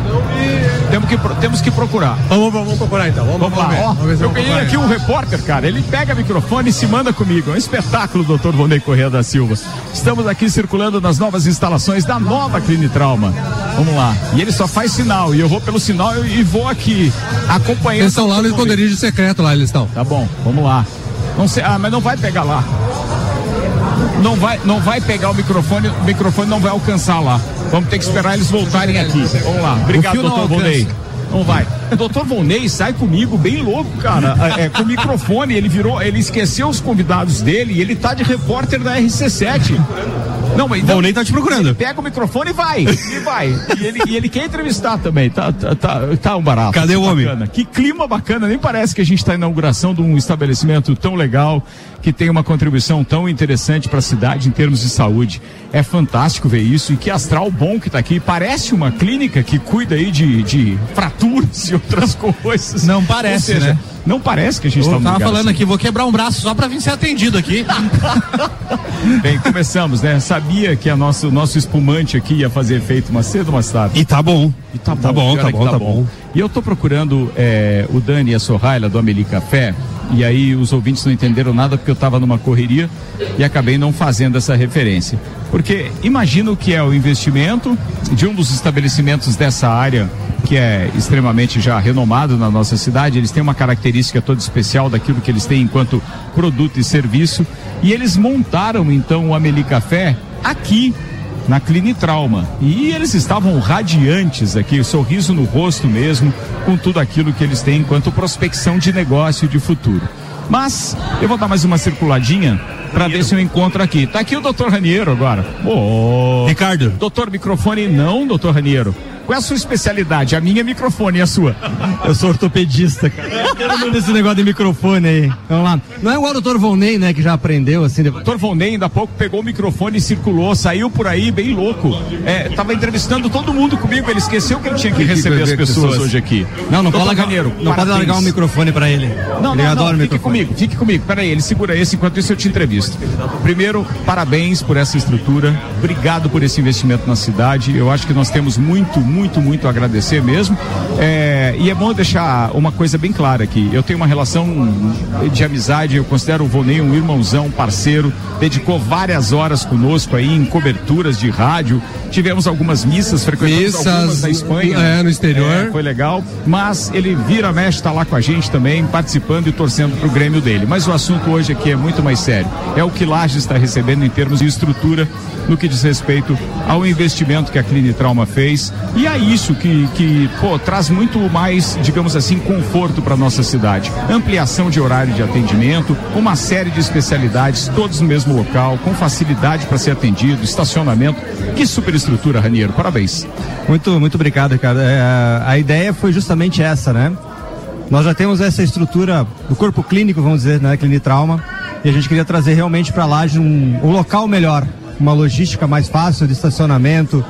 [SPEAKER 3] Temos que, temos que procurar.
[SPEAKER 20] Vamos, vamos procurar então. Vamos,
[SPEAKER 3] Vamos lá,
[SPEAKER 20] ver.
[SPEAKER 3] ó.
[SPEAKER 20] Vamos
[SPEAKER 3] Eu ganhei aqui um repórter, cara. Ele pega microfone e se manda comigo. É um espetáculo, doutor Vonei Correia da Silva. Estamos aqui circulando nas novas instalações da nova Clinitrauma. Vamos lá. E ele só faz sinal. E eu vou pelo sinal e vou aqui acompanhando.
[SPEAKER 5] Estão lá no esconderijo secreto lá, eles estão.
[SPEAKER 3] Tá bom, vamos lá. Não sei, ah, mas não vai pegar lá. Não vai, não vai pegar o microfone, o microfone não vai alcançar lá. Vamos ter que esperar eles voltarem aqui. Vamos lá. Obrigado, doutor. Volney. Não vai. Doutor Volney sai comigo bem louco, cara. É, é, com o microfone, ele virou, ele esqueceu os convidados dele e ele tá de repórter da RC7. Não, mas
[SPEAKER 4] Volney tá te procurando.
[SPEAKER 3] Ele pega o microfone e vai. E vai. E ele, e ele quer entrevistar também. Tá, tá, tá, tá um barato.
[SPEAKER 4] Cadê o homem?
[SPEAKER 3] Bacana. Que clima bacana. Nem parece que a gente está na inauguração de um estabelecimento tão legal, que tem uma contribuição tão interessante para a cidade em termos de saúde. É fantástico ver isso. E que astral bom que está aqui. Parece uma clínica que cuida aí de, de fraturas e outras coisas.
[SPEAKER 10] Não parece,
[SPEAKER 3] seja,
[SPEAKER 10] né?
[SPEAKER 3] Não parece que a gente está
[SPEAKER 10] tava falando
[SPEAKER 3] assim.
[SPEAKER 10] aqui, vou quebrar um braço só pra vir ser atendido aqui.
[SPEAKER 3] Bem, começamos, né? Sabia que a nosso, nosso espumante aqui ia fazer efeito mais cedo ou mais tarde.
[SPEAKER 4] E tá bom.
[SPEAKER 3] E tá bom,
[SPEAKER 4] Tá bom, tá
[SPEAKER 3] é que
[SPEAKER 4] bom, tá bom.
[SPEAKER 3] E eu tô procurando é, o Dani e a Sorraila do Ameli Café. E aí os ouvintes não entenderam nada porque eu tava numa correria e acabei não fazendo essa referência. Porque imagina o que é o investimento de um dos estabelecimentos dessa área que é extremamente já renomado na nossa cidade. Eles têm uma característica toda especial daquilo que eles têm enquanto produto e serviço. E eles montaram então o Ameli Café aqui na Clinitrauma. E eles estavam radiantes aqui, sorriso no rosto mesmo, com tudo aquilo que eles têm enquanto prospecção de negócio de futuro. Mas eu vou dar mais uma circuladinha para ver se eu encontro aqui. Tá aqui o doutor Raniero agora. Ô,
[SPEAKER 4] Ricardo.
[SPEAKER 3] Doutor microfone não, doutor Raniero. Qual é a sua especialidade? A minha é microfone e a sua?
[SPEAKER 9] Eu sou ortopedista, cara. Todo mundo esse negócio de microfone aí. Vamos lá. Não é igual o doutor Volney, né, que já aprendeu assim. depois-
[SPEAKER 3] Doutor Volney ainda há pouco pegou o microfone e circulou, saiu por aí bem louco. É, tava entrevistando todo mundo comigo, ele esqueceu que ele tinha que receber as pessoas hoje aqui.
[SPEAKER 9] Não, não
[SPEAKER 3] Doutor
[SPEAKER 9] pode largar,
[SPEAKER 3] Raniero,
[SPEAKER 9] não pode largar um microfone pra ele.
[SPEAKER 3] Não,
[SPEAKER 9] ele
[SPEAKER 3] não,
[SPEAKER 9] adora
[SPEAKER 3] não,
[SPEAKER 9] o
[SPEAKER 3] fique
[SPEAKER 9] microfone.
[SPEAKER 3] comigo, fique comigo. Peraí, ele segura esse, enquanto isso eu te entrevisto. Primeiro, parabéns por essa estrutura, obrigado por esse investimento na cidade. Eu acho que nós temos muito, muito, muito agradecer mesmo. É, e é bom deixar uma coisa bem clara aqui. Eu tenho uma relação de amizade, eu considero o Vonei um irmãozão, um parceiro, dedicou várias horas conosco aí em coberturas de rádio. Tivemos algumas missas, frequentamos
[SPEAKER 5] Missas,
[SPEAKER 3] algumas na Espanha.
[SPEAKER 5] é, no exterior.
[SPEAKER 3] É, foi legal, mas ele vira mexe, está lá com a gente também, participando e torcendo pro Grêmio dele. Mas o assunto hoje aqui é muito mais sério. É o que Lages está recebendo em termos de estrutura no que diz respeito ao investimento que a Clinitrauma fez. E é isso que, que pô, traz muito mais, digamos assim, conforto para nossa cidade. Ampliação de horário de atendimento, uma série de especialidades, todos no mesmo local, com facilidade para ser atendido, estacionamento. Que superestrutura, Raniero. Parabéns.
[SPEAKER 9] Muito, muito obrigado, Ricardo. É, a ideia foi justamente essa, né? Nós já temos essa estrutura do corpo clínico, vamos dizer, né? Clinitrauma. E a gente queria trazer realmente para lá um, um local melhor, uma logística mais fácil de estacionamento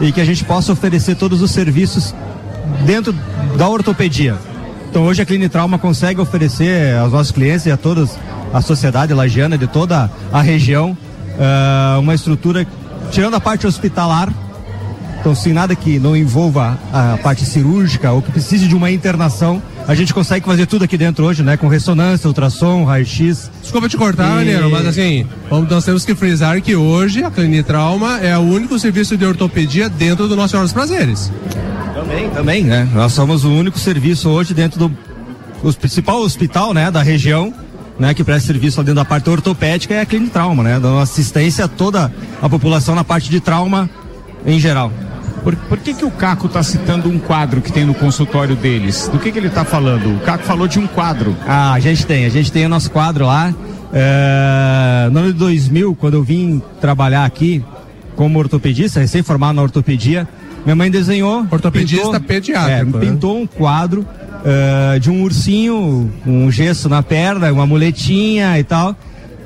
[SPEAKER 9] e que a gente possa oferecer todos os serviços dentro da ortopedia. Então hoje a Clinitrauma consegue oferecer aos nossos clientes e a toda a sociedade lagiana de toda a região ah, uma estrutura, tirando a parte hospitalar, então, sem nada que não envolva a parte cirúrgica ou que precise de uma internação, a gente consegue fazer tudo aqui dentro hoje, né? Com ressonância, ultrassom, raio-x.
[SPEAKER 5] Desculpa te cortar,
[SPEAKER 9] E-
[SPEAKER 5] Raniero, mas assim, nós temos que frisar que hoje a Clinitrauma é o único serviço de ortopedia dentro do Nossa Senhora dos Prazeres.
[SPEAKER 9] Também, também, né? Nós somos o único serviço hoje dentro do o principal hospital, né, da região, né, que presta serviço dentro da parte ortopédica é a Clínica Trauma, né, dando assistência a toda a população na parte de trauma em geral.
[SPEAKER 3] Por, por que, que o Caco está citando um quadro que tem no consultório deles? Do que, que ele está falando? O Caco falou de um quadro.
[SPEAKER 9] Ah, a gente tem, a gente tem o nosso quadro lá. É, no ano de 2000, quando eu vim trabalhar aqui como ortopedista, recém-formado na ortopedia, minha mãe desenhou.
[SPEAKER 5] Ortopedista pediátrico,
[SPEAKER 9] é,
[SPEAKER 5] né?
[SPEAKER 9] pintou um quadro é, de um ursinho, um gesso na perna, uma muletinha e tal,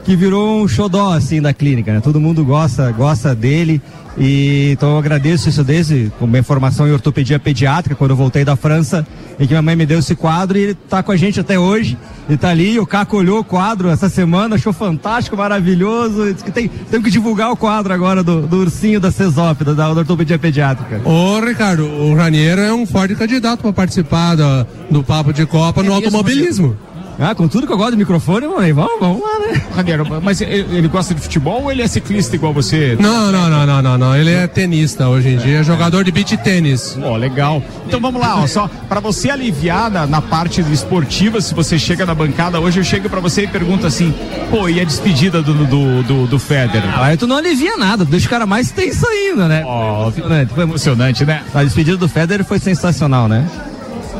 [SPEAKER 9] que virou um xodó assim da clínica, né? Todo mundo gosta, gosta dele. E então eu agradeço isso desde com minha formação em ortopedia pediátrica, quando eu voltei da França, e que minha mãe me deu esse quadro e ele tá com a gente até hoje. Ele tá ali, o Caco olhou o quadro essa semana, achou fantástico, maravilhoso. Disse que tem, tem que divulgar o quadro agora do, do ursinho da CESOP, da, da ortopedia pediátrica.
[SPEAKER 5] Ô, Ricardo, o Raniero é um forte candidato para participar da- do Papo de Copa no automobilismo.
[SPEAKER 9] Ah, com tudo que eu gosto de microfone, mãe, vamos, vamos lá, né?
[SPEAKER 3] Raniero, mas ele, gosta de futebol ou ele é ciclista igual você?
[SPEAKER 5] Não, não, não, não, não, não. Ele é tenista hoje em dia, é jogador de beach tênis.
[SPEAKER 3] Ó, legal. Então vamos lá, ó, só para você aliviar na, na parte esportiva, se você chega na bancada hoje, eu chego para você e pergunto assim, pô, e a despedida do, do, do, do Federer?
[SPEAKER 9] Aí tu não alivia nada, tu deixa o cara mais tenso ainda, né?
[SPEAKER 3] Ó,
[SPEAKER 9] emocionante, foi
[SPEAKER 3] emocionante, né?
[SPEAKER 9] A despedida do Federer foi sensacional, né?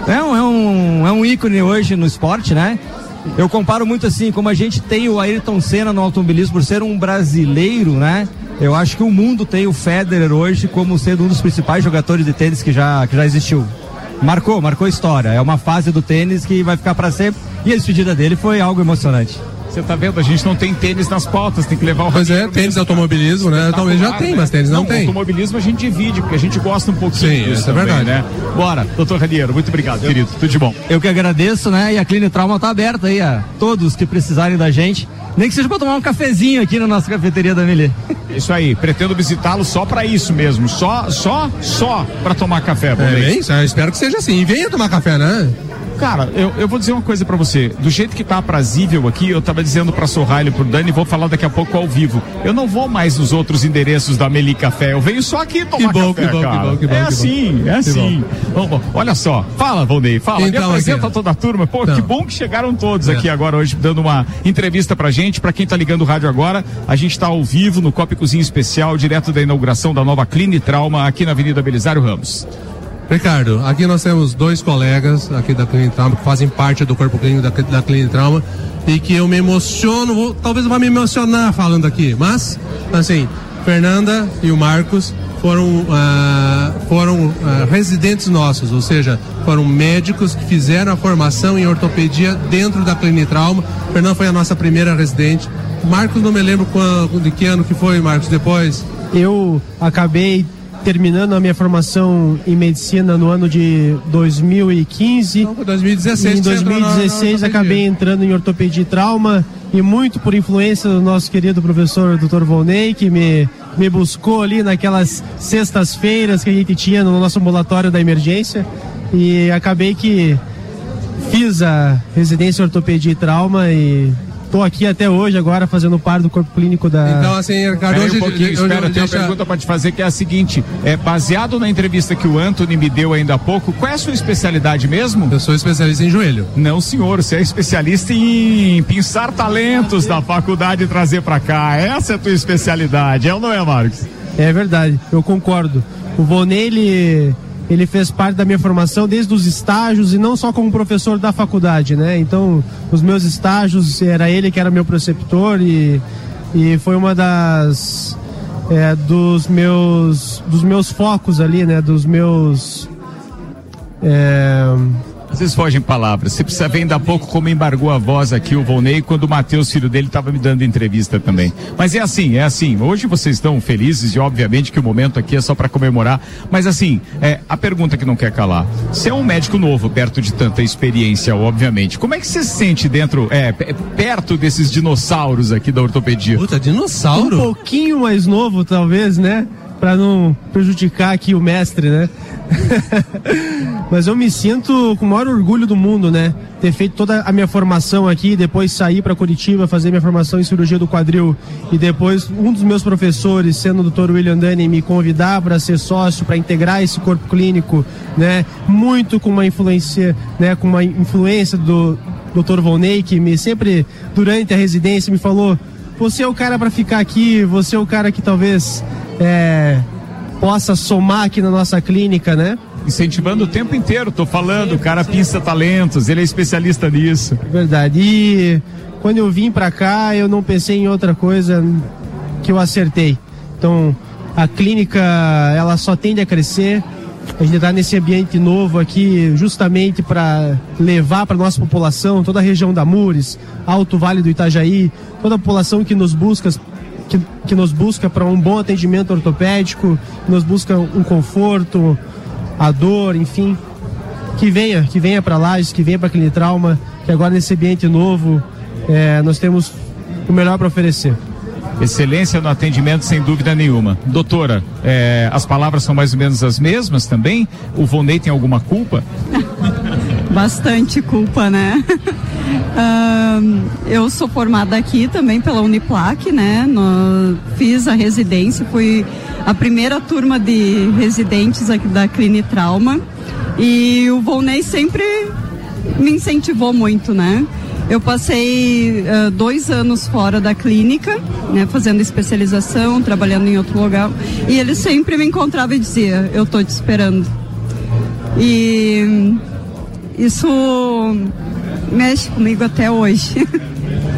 [SPEAKER 9] É um, é um, é um ícone hoje no esporte, né? Eu comparo muito assim, como a gente tem o Ayrton Senna no automobilismo por ser um brasileiro, né? Eu acho que o mundo tem o Federer hoje como sendo um dos principais jogadores de tênis que já, que já existiu. Marcou, marcou história. É uma fase do tênis que vai ficar para sempre. E a despedida dele foi algo emocionante.
[SPEAKER 3] Você tá vendo? A gente não tem tênis nas pautas, tem que levar o
[SPEAKER 5] Pois é, tênis automobilismo, né? Talvez já tem,
[SPEAKER 3] né?
[SPEAKER 5] mas tênis não, tem.
[SPEAKER 3] automobilismo a gente divide, porque a gente gosta um pouquinho
[SPEAKER 5] Sim,
[SPEAKER 3] disso
[SPEAKER 5] isso é
[SPEAKER 3] também,
[SPEAKER 5] verdade.
[SPEAKER 3] né? Bora, doutor Raniero, muito obrigado, querido. Tudo de bom.
[SPEAKER 9] Eu que agradeço, né? E a Clínica Trauma tá aberta aí a todos que precisarem da gente. Nem que seja para tomar um cafezinho aqui na nossa cafeteria da Meli.
[SPEAKER 3] Isso aí, pretendo visitá-lo só pra isso mesmo, só, só, só pra tomar café,
[SPEAKER 5] É bem, isso, eu espero que seja assim. E venha tomar café, né?
[SPEAKER 3] Cara, eu, eu vou dizer uma coisa pra você. Do jeito que tá aprazível aqui, eu tava dizendo pra Sorraile e pro Dani, vou falar daqui a pouco ao vivo. Eu não vou mais nos outros endereços da Meli Café. Eu venho só aqui tomar
[SPEAKER 5] Que bom,
[SPEAKER 3] café,
[SPEAKER 5] que bom, que
[SPEAKER 3] cara.
[SPEAKER 5] bom, que bom,
[SPEAKER 3] é
[SPEAKER 5] que bom.
[SPEAKER 3] assim, é
[SPEAKER 5] Que
[SPEAKER 3] assim. Bom, bom, olha só, fala, Valdei, fala. Me
[SPEAKER 5] Então,
[SPEAKER 3] apresenta
[SPEAKER 5] aqui,
[SPEAKER 3] toda a turma. Pô, que
[SPEAKER 5] Então.
[SPEAKER 3] bom que chegaram todos
[SPEAKER 5] É.
[SPEAKER 3] aqui agora hoje, dando uma entrevista pra gente. Pra quem tá ligando o rádio agora, a gente tá ao vivo no Copa Cozinha Especial, direto da inauguração da nova Cline Trauma aqui na Avenida Belisário Ramos.
[SPEAKER 5] Ricardo, aqui nós temos dois colegas aqui da Clínica Trauma que fazem parte do corpo clínico da, da Clínica Trauma e que eu me emociono, vou- talvez vá me emocionar falando aqui, mas, assim, Fernanda e o Marcos foram, ah, foram ah, residentes nossos, ou seja, foram médicos que fizeram a formação em ortopedia dentro da Clínica Trauma. Fernanda foi a nossa primeira residente. Marcos, não me lembro quando, de que ano que foi, Marcos, depois.
[SPEAKER 21] Eu acabei terminando a minha formação em medicina no ano de 2015.
[SPEAKER 5] Não, foi 2016
[SPEAKER 21] Em
[SPEAKER 5] que você entrou na- na
[SPEAKER 21] 2016 acabei entrando em ortopedia e trauma e muito por influência do nosso querido professor Dr. Volney, que me, me buscou ali naquelas sextas-feiras que a gente tinha no nosso ambulatório da emergência e acabei que fiz a residência em ortopedia e trauma e tô aqui até hoje agora fazendo parte do corpo clínico da
[SPEAKER 5] Então, assim, Ricardo, hoje-
[SPEAKER 3] um pouquinho,
[SPEAKER 5] hoje-
[SPEAKER 3] espera, tem
[SPEAKER 5] deixa-
[SPEAKER 3] uma pergunta pra te fazer que é a seguinte: é baseado na entrevista que o Anthony me deu ainda há pouco, qual é a sua especialidade mesmo?
[SPEAKER 5] Eu sou especialista em joelho.
[SPEAKER 3] Não, senhor, você é especialista em pensar talentos da faculdade e trazer pra cá. Essa é a tua especialidade, é ou não é, Marcos?
[SPEAKER 21] É verdade, eu concordo. O Volney, ele, ele fez parte da minha formação desde os estágios e não só como professor da faculdade, né? Então, os meus estágios, era ele que era meu preceptor e, e foi uma das... é, dos meus dos meus focos ali, né? Dos meus... é,
[SPEAKER 3] Às vezes fogem palavras. Você precisa ver ainda há pouco como embargou a voz aqui o Volney quando o Matheus, filho dele, estava me dando entrevista também. Mas é assim, é assim. Hoje vocês estão felizes e obviamente que o momento aqui é só para comemorar. Mas assim, é, a pergunta que não quer calar. Você é um médico novo, perto de tanta experiência, obviamente. Como é que você se sente dentro, é, pe- perto desses dinossauros aqui da ortopedia?
[SPEAKER 5] Puta, dinossauro?
[SPEAKER 21] Um pouquinho mais novo, talvez, né? Pra não prejudicar aqui o mestre, né? Mas eu me sinto com o maior orgulho do mundo, né? Ter feito toda a minha formação aqui, depois sair para Curitiba, fazer minha formação em cirurgia do quadril e depois um dos meus professores, sendo o Dr. William Dani, me convidar para ser sócio, para integrar esse corpo clínico, né? Muito com uma influência, né? Com uma influência do Dr. Volney, que me sempre durante a residência me falou: você é o cara para ficar aqui, você é o cara que talvez é, possa somar aqui na nossa clínica, né?
[SPEAKER 3] Incentivando o tempo inteiro, tô falando, o cara pinça talentos, ele é especialista nisso.
[SPEAKER 21] Verdade. E quando eu vim pra cá, eu não pensei em outra coisa que eu acertei. Então, a clínica, ela só tende a crescer. A gente está nesse ambiente novo aqui, justamente para levar para nossa população, toda a região da Mures, Alto Vale do Itajaí, toda a população que nos busca que, que nos busca para um bom atendimento ortopédico, que nos busca um conforto, a dor, enfim, que venha, que venha para Lages, que venha para Clinitrauma, que agora nesse ambiente novo é, nós temos o melhor para oferecer.
[SPEAKER 3] Excelência no atendimento, sem dúvida nenhuma. Doutora, é, as palavras são mais ou menos as mesmas também? O Vonei tem alguma culpa?
[SPEAKER 22] bastante culpa, né? Ahn, eu sou formada aqui também pela Uniplac, né? No- fiz a residência, fui a primeira turma de residentes aqui da Clinitrauma e o Volney sempre me incentivou muito, né? Eu passei ah, dois anos fora da clínica, né, fazendo especialização, trabalhando em outro lugar, e ele sempre me encontrava e dizia: Eu tô te esperando. E isso mexe comigo até hoje.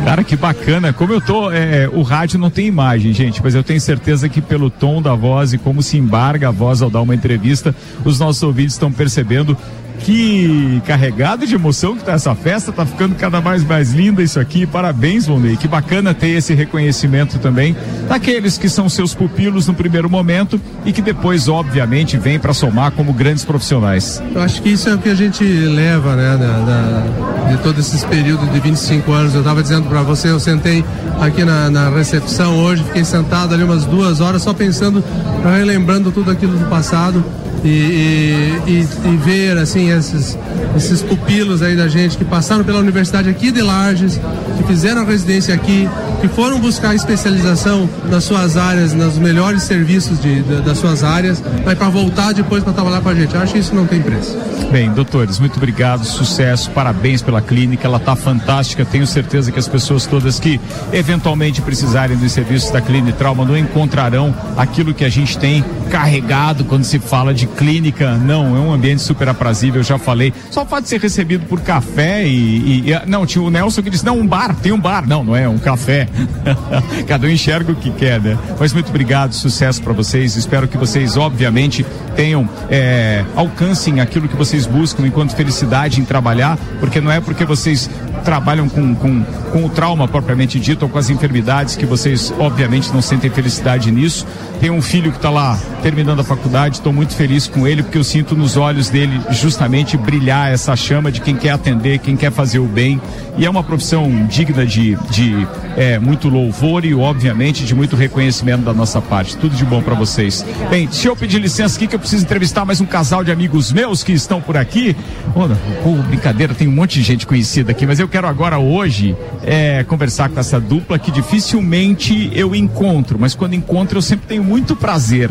[SPEAKER 3] Cara, que bacana. Como eu tô. é, o rádio não tem imagem, gente, mas eu tenho certeza que pelo tom da voz e como se embarga a voz ao dar uma entrevista, os nossos ouvintes estão percebendo que carregado de emoção que tá essa festa, tá ficando cada vez mais linda isso aqui. Parabéns, Volney. Que bacana ter esse reconhecimento também daqueles que são seus pupilos no primeiro momento e que depois, obviamente, vêm para somar como grandes profissionais.
[SPEAKER 5] Eu acho que isso é o que a gente leva, né, da, da- de todo esses períodos de 25 anos. Eu estava dizendo para você, eu sentei aqui na, na recepção hoje, fiquei sentado ali umas duas horas só pensando, relembrando tudo aquilo do passado. E, e, e- ver assim esses, esses pupilos aí da gente que passaram pela universidade aqui de Lages, que fizeram a residência aqui, que foram buscar especialização nas suas áreas, nos melhores serviços de, da- das suas áreas, para voltar depois para trabalhar com a gente. Acho que isso não tem preço.
[SPEAKER 3] Bem, doutores, muito obrigado, sucesso, parabéns pela clínica, ela está fantástica. Tenho certeza que as pessoas todas que eventualmente precisarem dos serviços da Clínica Trauma não encontrarão aquilo que a gente tem carregado quando se fala de clínica. Não, é um ambiente super aprazível, já falei. Só o fato de ser recebido por café e, e- e- não, tinha o Nelson que disse, não, um bar, tem um bar. Não, não é, um café. Cada um enxerga o que quer, né? Mas muito obrigado, sucesso para vocês. Espero que vocês, obviamente, tenham, é, alcancem aquilo que vocês buscam enquanto felicidade em trabalhar, porque não é porque vocês trabalham com, com, com o trauma propriamente dito ou com as enfermidades que vocês, obviamente, não sentem felicidade nisso. Tem um filho que está lá terminando a faculdade, estou muito feliz com ele, porque eu sinto nos olhos dele justamente brilhar essa chama de quem quer atender, quem quer fazer o bem. E é uma profissão digna de, de é, muito louvor e, obviamente, de muito reconhecimento da nossa parte. Tudo de bom para vocês. Bem, deixa eu pedir licença aqui que eu preciso entrevistar mais um casal de amigos meus que estão por aqui. Ô, pô, brincadeira, tem um monte de gente conhecida aqui, mas eu quero agora hoje é, conversar com essa dupla que dificilmente eu encontro, mas quando encontro eu sempre tenho muito prazer.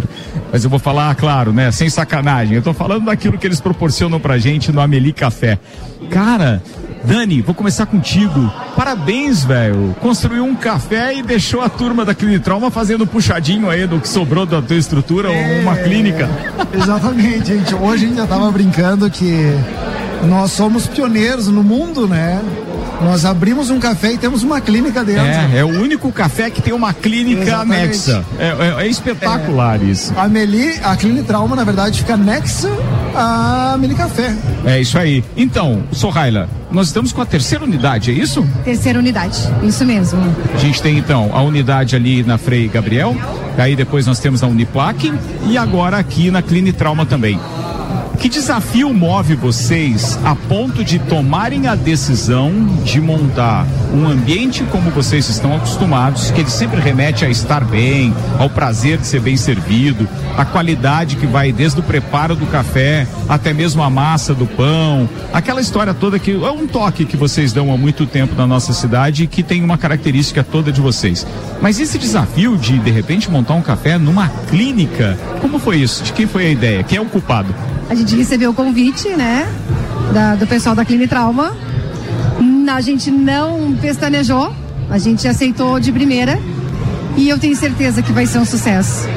[SPEAKER 3] Mas eu vou falar, claro, né, sem sacanagem. Eu tô falando daquilo que eles proporcionam pra gente no Amelie Café. Cara, Dani, vou começar contigo. Parabéns, velho. Construiu um café e deixou a turma da Clinitrauma fazendo puxadinho aí do que sobrou da tua estrutura, uma clínica.
[SPEAKER 23] Exatamente, gente. Hoje a gente já tava brincando que nós somos pioneiros no mundo, né? Nós abrimos um café e temos uma clínica dentro.
[SPEAKER 3] É, é o único café que tem uma clínica
[SPEAKER 23] Exatamente.
[SPEAKER 3] anexa. É, é- é espetacular isso.
[SPEAKER 23] A Meli, a Clínica Trauma, na verdade, fica anexa à Meli Café.
[SPEAKER 3] É isso aí. Então, Sorraila, nós estamos com a terceira unidade, é isso?
[SPEAKER 24] Terceira unidade, isso mesmo.
[SPEAKER 3] A gente tem então a unidade ali na Frei Gabriel, aí depois nós temos a Uniplac e agora aqui na Clinitrauma também. Que desafio move vocês a ponto de tomarem a decisão de montar um ambiente como vocês estão acostumados, que ele sempre remete a estar bem, ao prazer de ser bem servido, a qualidade que vai desde o preparo do café até mesmo a massa do pão, aquela história toda que é um toque que vocês dão há muito tempo na nossa cidade e que tem uma característica toda de vocês. Mas esse desafio de de repente montar um café numa clínica, como foi isso? De quem foi a ideia? Quem é o culpado?
[SPEAKER 24] A gente recebeu o convite, né, da- do pessoal da Clinitrauma. Hum, A gente não pestanejou, a gente aceitou de primeira e eu tenho certeza que vai ser um sucesso.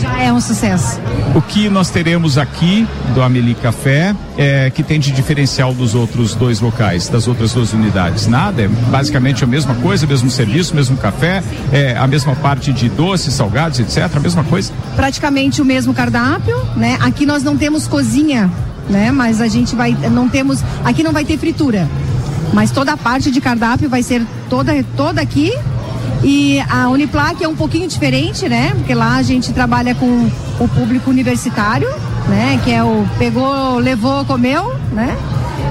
[SPEAKER 24] Já é um sucesso.
[SPEAKER 3] O que nós teremos aqui do Amelie Café é que tem de diferencial dos outros dois locais, das outras duas unidades? Nada, é basicamente a mesma coisa, mesmo serviço, mesmo café, é a mesma parte de doces, salgados, etc, a mesma coisa?
[SPEAKER 24] Praticamente o mesmo cardápio, né? Aqui nós não temos cozinha, né? Mas a gente vai, não temos, aqui não vai ter fritura. Mas toda a parte de cardápio vai ser toda, toda aqui. E a Uniplac é um pouquinho diferente, né? Porque lá a gente trabalha com o público universitário, né? Que é o pegou, levou, comeu, né?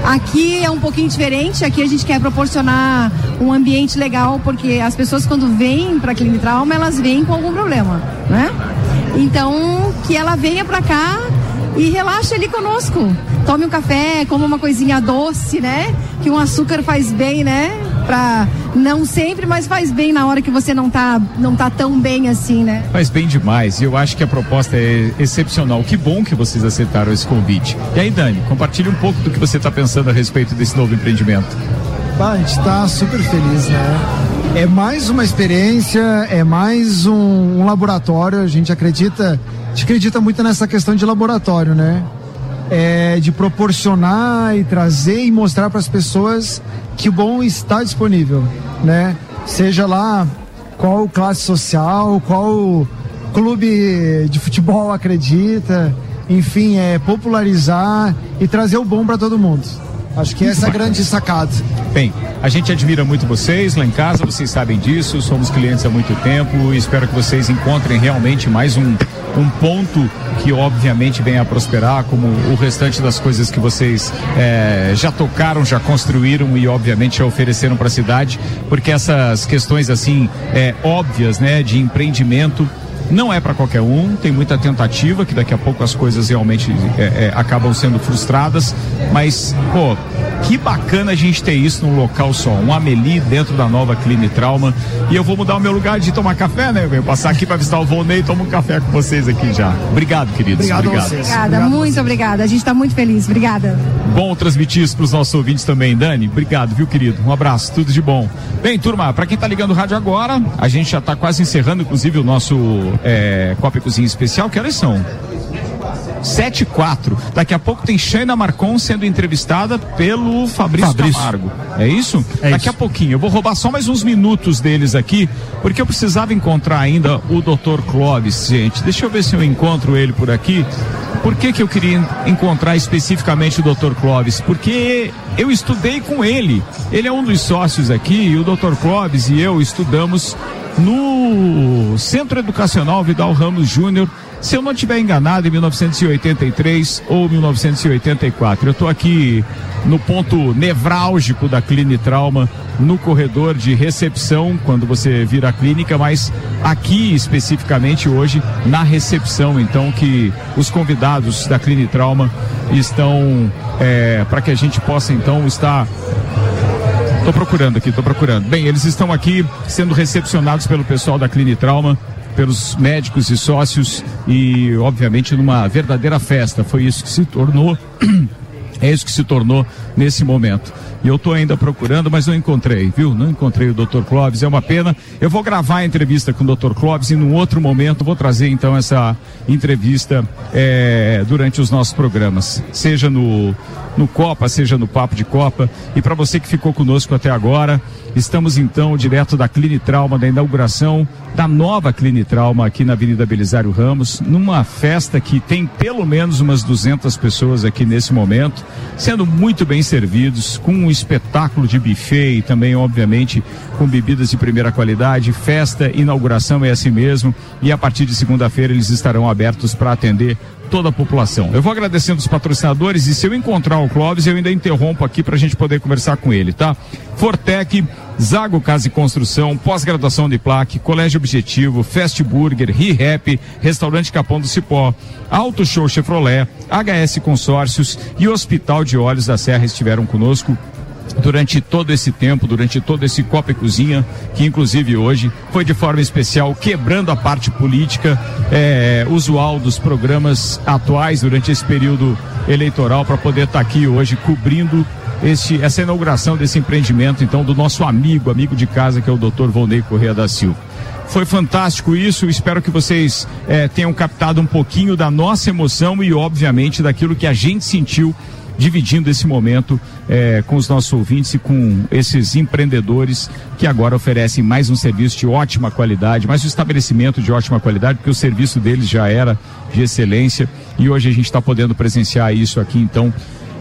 [SPEAKER 24] Aqui é um pouquinho diferente, aqui a gente quer proporcionar um ambiente legal, porque as pessoas quando vêm para a Clínica Trauma, elas vêm com algum problema, né? Então, que ela venha para cá e relaxe ali conosco. Tome um café, coma uma coisinha doce, né? Que um açúcar faz bem, né? Pra, não sempre, mas faz bem na hora que você não tá, não tá tão bem assim, né?
[SPEAKER 3] Faz bem demais e eu acho que a proposta é excepcional. Que bom que vocês aceitaram esse convite. E aí, Dani, compartilhe um pouco do que você está pensando a respeito desse novo empreendimento.
[SPEAKER 23] Bah, a gente tá super feliz, né? É mais uma experiência, é mais um, um laboratório. A gente acredita, a gente acredita muito nessa questão de laboratório, né? É, de proporcionar e trazer e mostrar para as pessoas que o bom está disponível, né? Seja lá qual classe social, qual clube de futebol acredita, enfim, é popularizar e trazer o bom para todo mundo. Acho que essa é a grande sacada.
[SPEAKER 3] Bem, a gente admira muito vocês lá em casa, vocês sabem disso, somos clientes há muito tempo e espero que vocês encontrem realmente mais um, um ponto que obviamente venha a prosperar, como o restante das coisas que vocês eh, já tocaram, já construíram e obviamente já ofereceram para a cidade, porque essas questões assim eh, óbvias, né, de empreendimento Não é para qualquer um, tem muita tentativa, que daqui a pouco as coisas realmente é, é, acabam sendo frustradas, mas, pô, que bacana a gente ter isso num local só, um Ameli dentro da nova Cline Trauma. E eu vou mudar o meu lugar de tomar café, né? Eu venho passar aqui para visitar o Volney e tomo um café com vocês aqui já. Obrigado, queridos.
[SPEAKER 24] Obrigado,
[SPEAKER 3] Obrigado.
[SPEAKER 24] Obrigada,
[SPEAKER 3] Obrigado
[SPEAKER 24] muito obrigada. A gente está muito feliz. Obrigada.
[SPEAKER 3] Bom transmitir isso para os nossos ouvintes também, Dani. Obrigado, viu, querido? Um abraço, tudo de bom. Bem, turma, para quem tá ligando o rádio agora, a gente já tá quase encerrando, inclusive, o nosso é, Copa e Cozinha Especial. Que horas são? 7 e 4. Daqui a pouco tem Shaina Marcon sendo entrevistada pelo Fabrício,
[SPEAKER 4] Fabrício.
[SPEAKER 3] Camargo. É isso?
[SPEAKER 4] É
[SPEAKER 3] Daqui
[SPEAKER 4] isso.
[SPEAKER 3] a pouquinho. Eu vou roubar só mais uns minutos deles aqui, porque eu precisava encontrar ainda o Dr. Clóvis, gente. Deixa eu ver se eu encontro ele por aqui. Por que, que eu queria encontrar especificamente o Dr. Clóvis? Porque eu estudei com ele. Ele é um dos sócios aqui e o Dr. Clóvis e eu estudamos no Centro Educacional Vidal Ramos Júnior, se eu não estiver enganado, em 1983 ou 1984. Eu estou aqui no ponto nevrálgico da Cline Trauma, no corredor de recepção, quando você vira a clínica, mas aqui especificamente hoje na recepção, então que os convidados da Cline Trauma estão para que a gente possa então estar Tô procurando aqui, tô procurando. Bem, eles estão aqui sendo recepcionados pelo pessoal da Cline Trauma, pelos médicos e sócios e, obviamente, numa verdadeira festa. Foi isso que se tornou. É isso que se tornou nesse momento. E eu estou ainda procurando, mas não encontrei, viu? Não encontrei o Dr. Clóvis, é uma pena. Eu vou gravar a entrevista com o Dr. Clóvis e num outro momento vou trazer então essa entrevista eh, durante os nossos programas, seja no, no Copa, seja no Papo de Copa. E para você que ficou conosco até agora, estamos então direto da Cline Trauma, da inauguração da nova Cline Trauma aqui na Avenida Belisário Ramos, numa festa que tem pelo menos umas 200 pessoas aqui nesse momento, sendo muito bem servidos, com um espetáculo de buffet e também, obviamente, com bebidas de primeira qualidade. Festa, inauguração é assim mesmo, e a partir de segunda-feira eles estarão abertos para atender toda a população. Eu vou agradecendo os patrocinadores e se eu encontrar o Clóvis, eu ainda interrompo aqui para a gente poder conversar com ele, tá? Fortec, Zago Casa e Construção, pós-graduação de plaque, Colégio Objetivo, Fast Burger, ReHap, Restaurante Capão do Cipó, Auto Show Chevrolet, HS Consórcios e Hospital de Olhos da Serra estiveram conosco durante todo esse tempo, durante todo esse Copa e Cozinha, que inclusive hoje foi de forma especial quebrando a parte política eh, usual dos programas atuais durante esse período eleitoral para poder estar aqui hoje cobrindo este, essa inauguração desse empreendimento, então, do nosso amigo, amigo de casa, que é o Dr. Volney Correia da Silva. Foi fantástico isso, espero que vocês eh, tenham captado um pouquinho da nossa emoção e, obviamente, daquilo que a gente sentiu dividindo esse momento eh, com os nossos ouvintes e com esses empreendedores que agora oferecem mais um serviço de ótima qualidade, mais um estabelecimento de ótima qualidade, porque o serviço deles já era de excelência e hoje a gente está podendo presenciar isso aqui, então.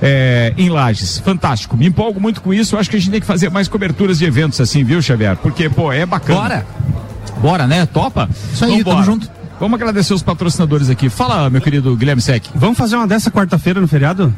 [SPEAKER 3] eh, em Lages, fantástico. Me empolgo muito com isso. Eu acho que a gente tem que fazer mais coberturas de eventos assim, viu, Xavier? Porque, pô, é bacana.
[SPEAKER 10] Bora.
[SPEAKER 3] Bora, né? Topa?
[SPEAKER 10] Isso aí,
[SPEAKER 3] Vambora.
[SPEAKER 10] tamo junto.
[SPEAKER 3] Vamos agradecer os patrocinadores aqui. Fala, meu querido Guilherme Sec.
[SPEAKER 4] Vamos fazer uma dessa quarta-feira no feriado?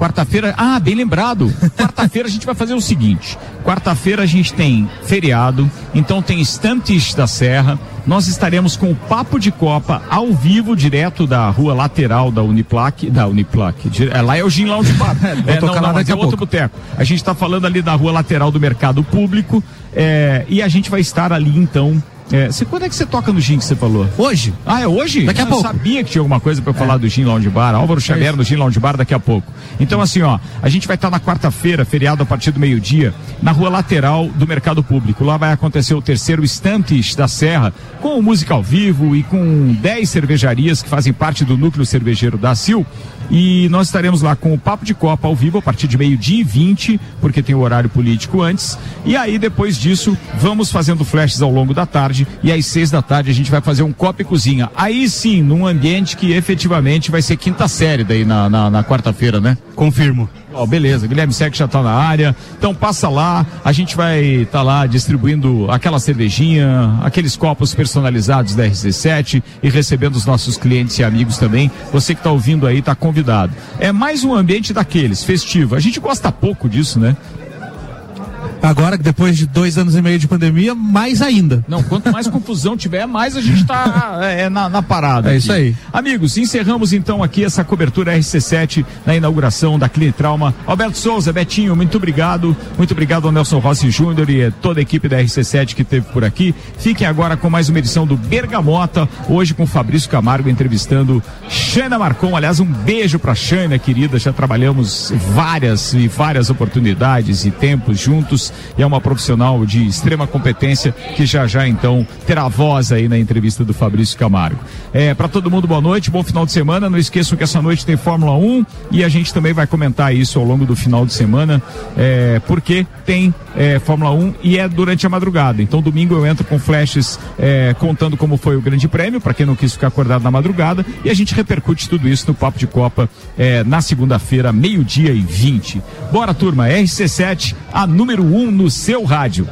[SPEAKER 3] Quarta-feira, ah, bem lembrado. Quarta-feira a gente vai fazer o seguinte: quarta-feira a gente tem feriado, então tem Estantes da Serra. Nós estaremos com o Papo de Copa ao vivo, direto da rua lateral da Uniplac, da Uniplac. É, lá é o Gin Lounge Bar. É, não, não, mas é outro boteco. A gente está falando ali da rua lateral do Mercado Público é, e a gente vai estar ali então. É, você, quando é que você toca no Gin que você falou?
[SPEAKER 10] Hoje.
[SPEAKER 3] Ah, é hoje?
[SPEAKER 10] Daqui a
[SPEAKER 3] eu
[SPEAKER 10] pouco. É.
[SPEAKER 3] sabia que tinha alguma coisa para falar do Gin Lounge Bar. Álvaro Xavier no Gin Lounge Bar daqui a pouco. Então, assim, ó, a gente vai estar na quarta-feira, feriado a partir do meio-dia, na rua lateral do Mercado Público. Lá vai acontecer o terceiro Estantes da Serra, com música ao vivo e com 10 cervejarias que fazem parte do núcleo cervejeiro da Sil. E nós estaremos lá com o Papo de Copa ao vivo a partir de meio-dia e 20, porque tem o horário político antes. E aí, depois disso, vamos fazendo flashes ao longo da tarde. E às seis da tarde a gente vai fazer um copo e cozinha. Aí sim, num ambiente que efetivamente vai ser quinta série daí na, na, na quarta-feira, né?
[SPEAKER 4] Confirmo.
[SPEAKER 3] Ó, beleza, Guilherme Sec já tá na área. Então passa lá, a gente vai estar tá lá distribuindo aquela cervejinha, aqueles copos personalizados da RC7 e recebendo os nossos clientes e amigos também. Você que tá ouvindo aí tá convidado. É mais um ambiente daqueles, festivo. A gente gosta pouco disso, né?
[SPEAKER 10] Agora, depois de dois anos e meio de pandemia, mais ainda.
[SPEAKER 3] Não, quanto mais confusão tiver, mais a gente tá é, na, na parada.
[SPEAKER 10] É
[SPEAKER 3] aqui.
[SPEAKER 10] isso aí.
[SPEAKER 3] Amigos, encerramos então aqui essa cobertura RC7 na inauguração da Clínica Trauma. Alberto Souza, Betinho, muito obrigado. Muito obrigado ao Nelson Rossi Júnior e toda a equipe da RC7 que esteve por aqui. Fiquem agora com mais uma edição do Bergamota, hoje com Fabrício Camargo entrevistando Xana Marcon. Aliás, um beijo pra Xana, querida. Já trabalhamos várias e várias oportunidades e tempos juntos. E é uma profissional de extrema competência que já já então terá voz aí na entrevista do Fabrício Camargo. É, para todo mundo, boa noite, bom final de semana. Não esqueçam que essa noite tem Fórmula 1 e a gente também vai comentar isso ao longo do final de semana, é, porque tem é, Fórmula 1 e é durante a madrugada. Então, domingo eu entro com flashes é, contando como foi o Grande Prêmio, para quem não quis ficar acordado na madrugada, e a gente repercute tudo isso no Papo de Copa é, na segunda-feira, meio-dia e 20. Bora, turma, RC7, a número 1 um no seu rádio.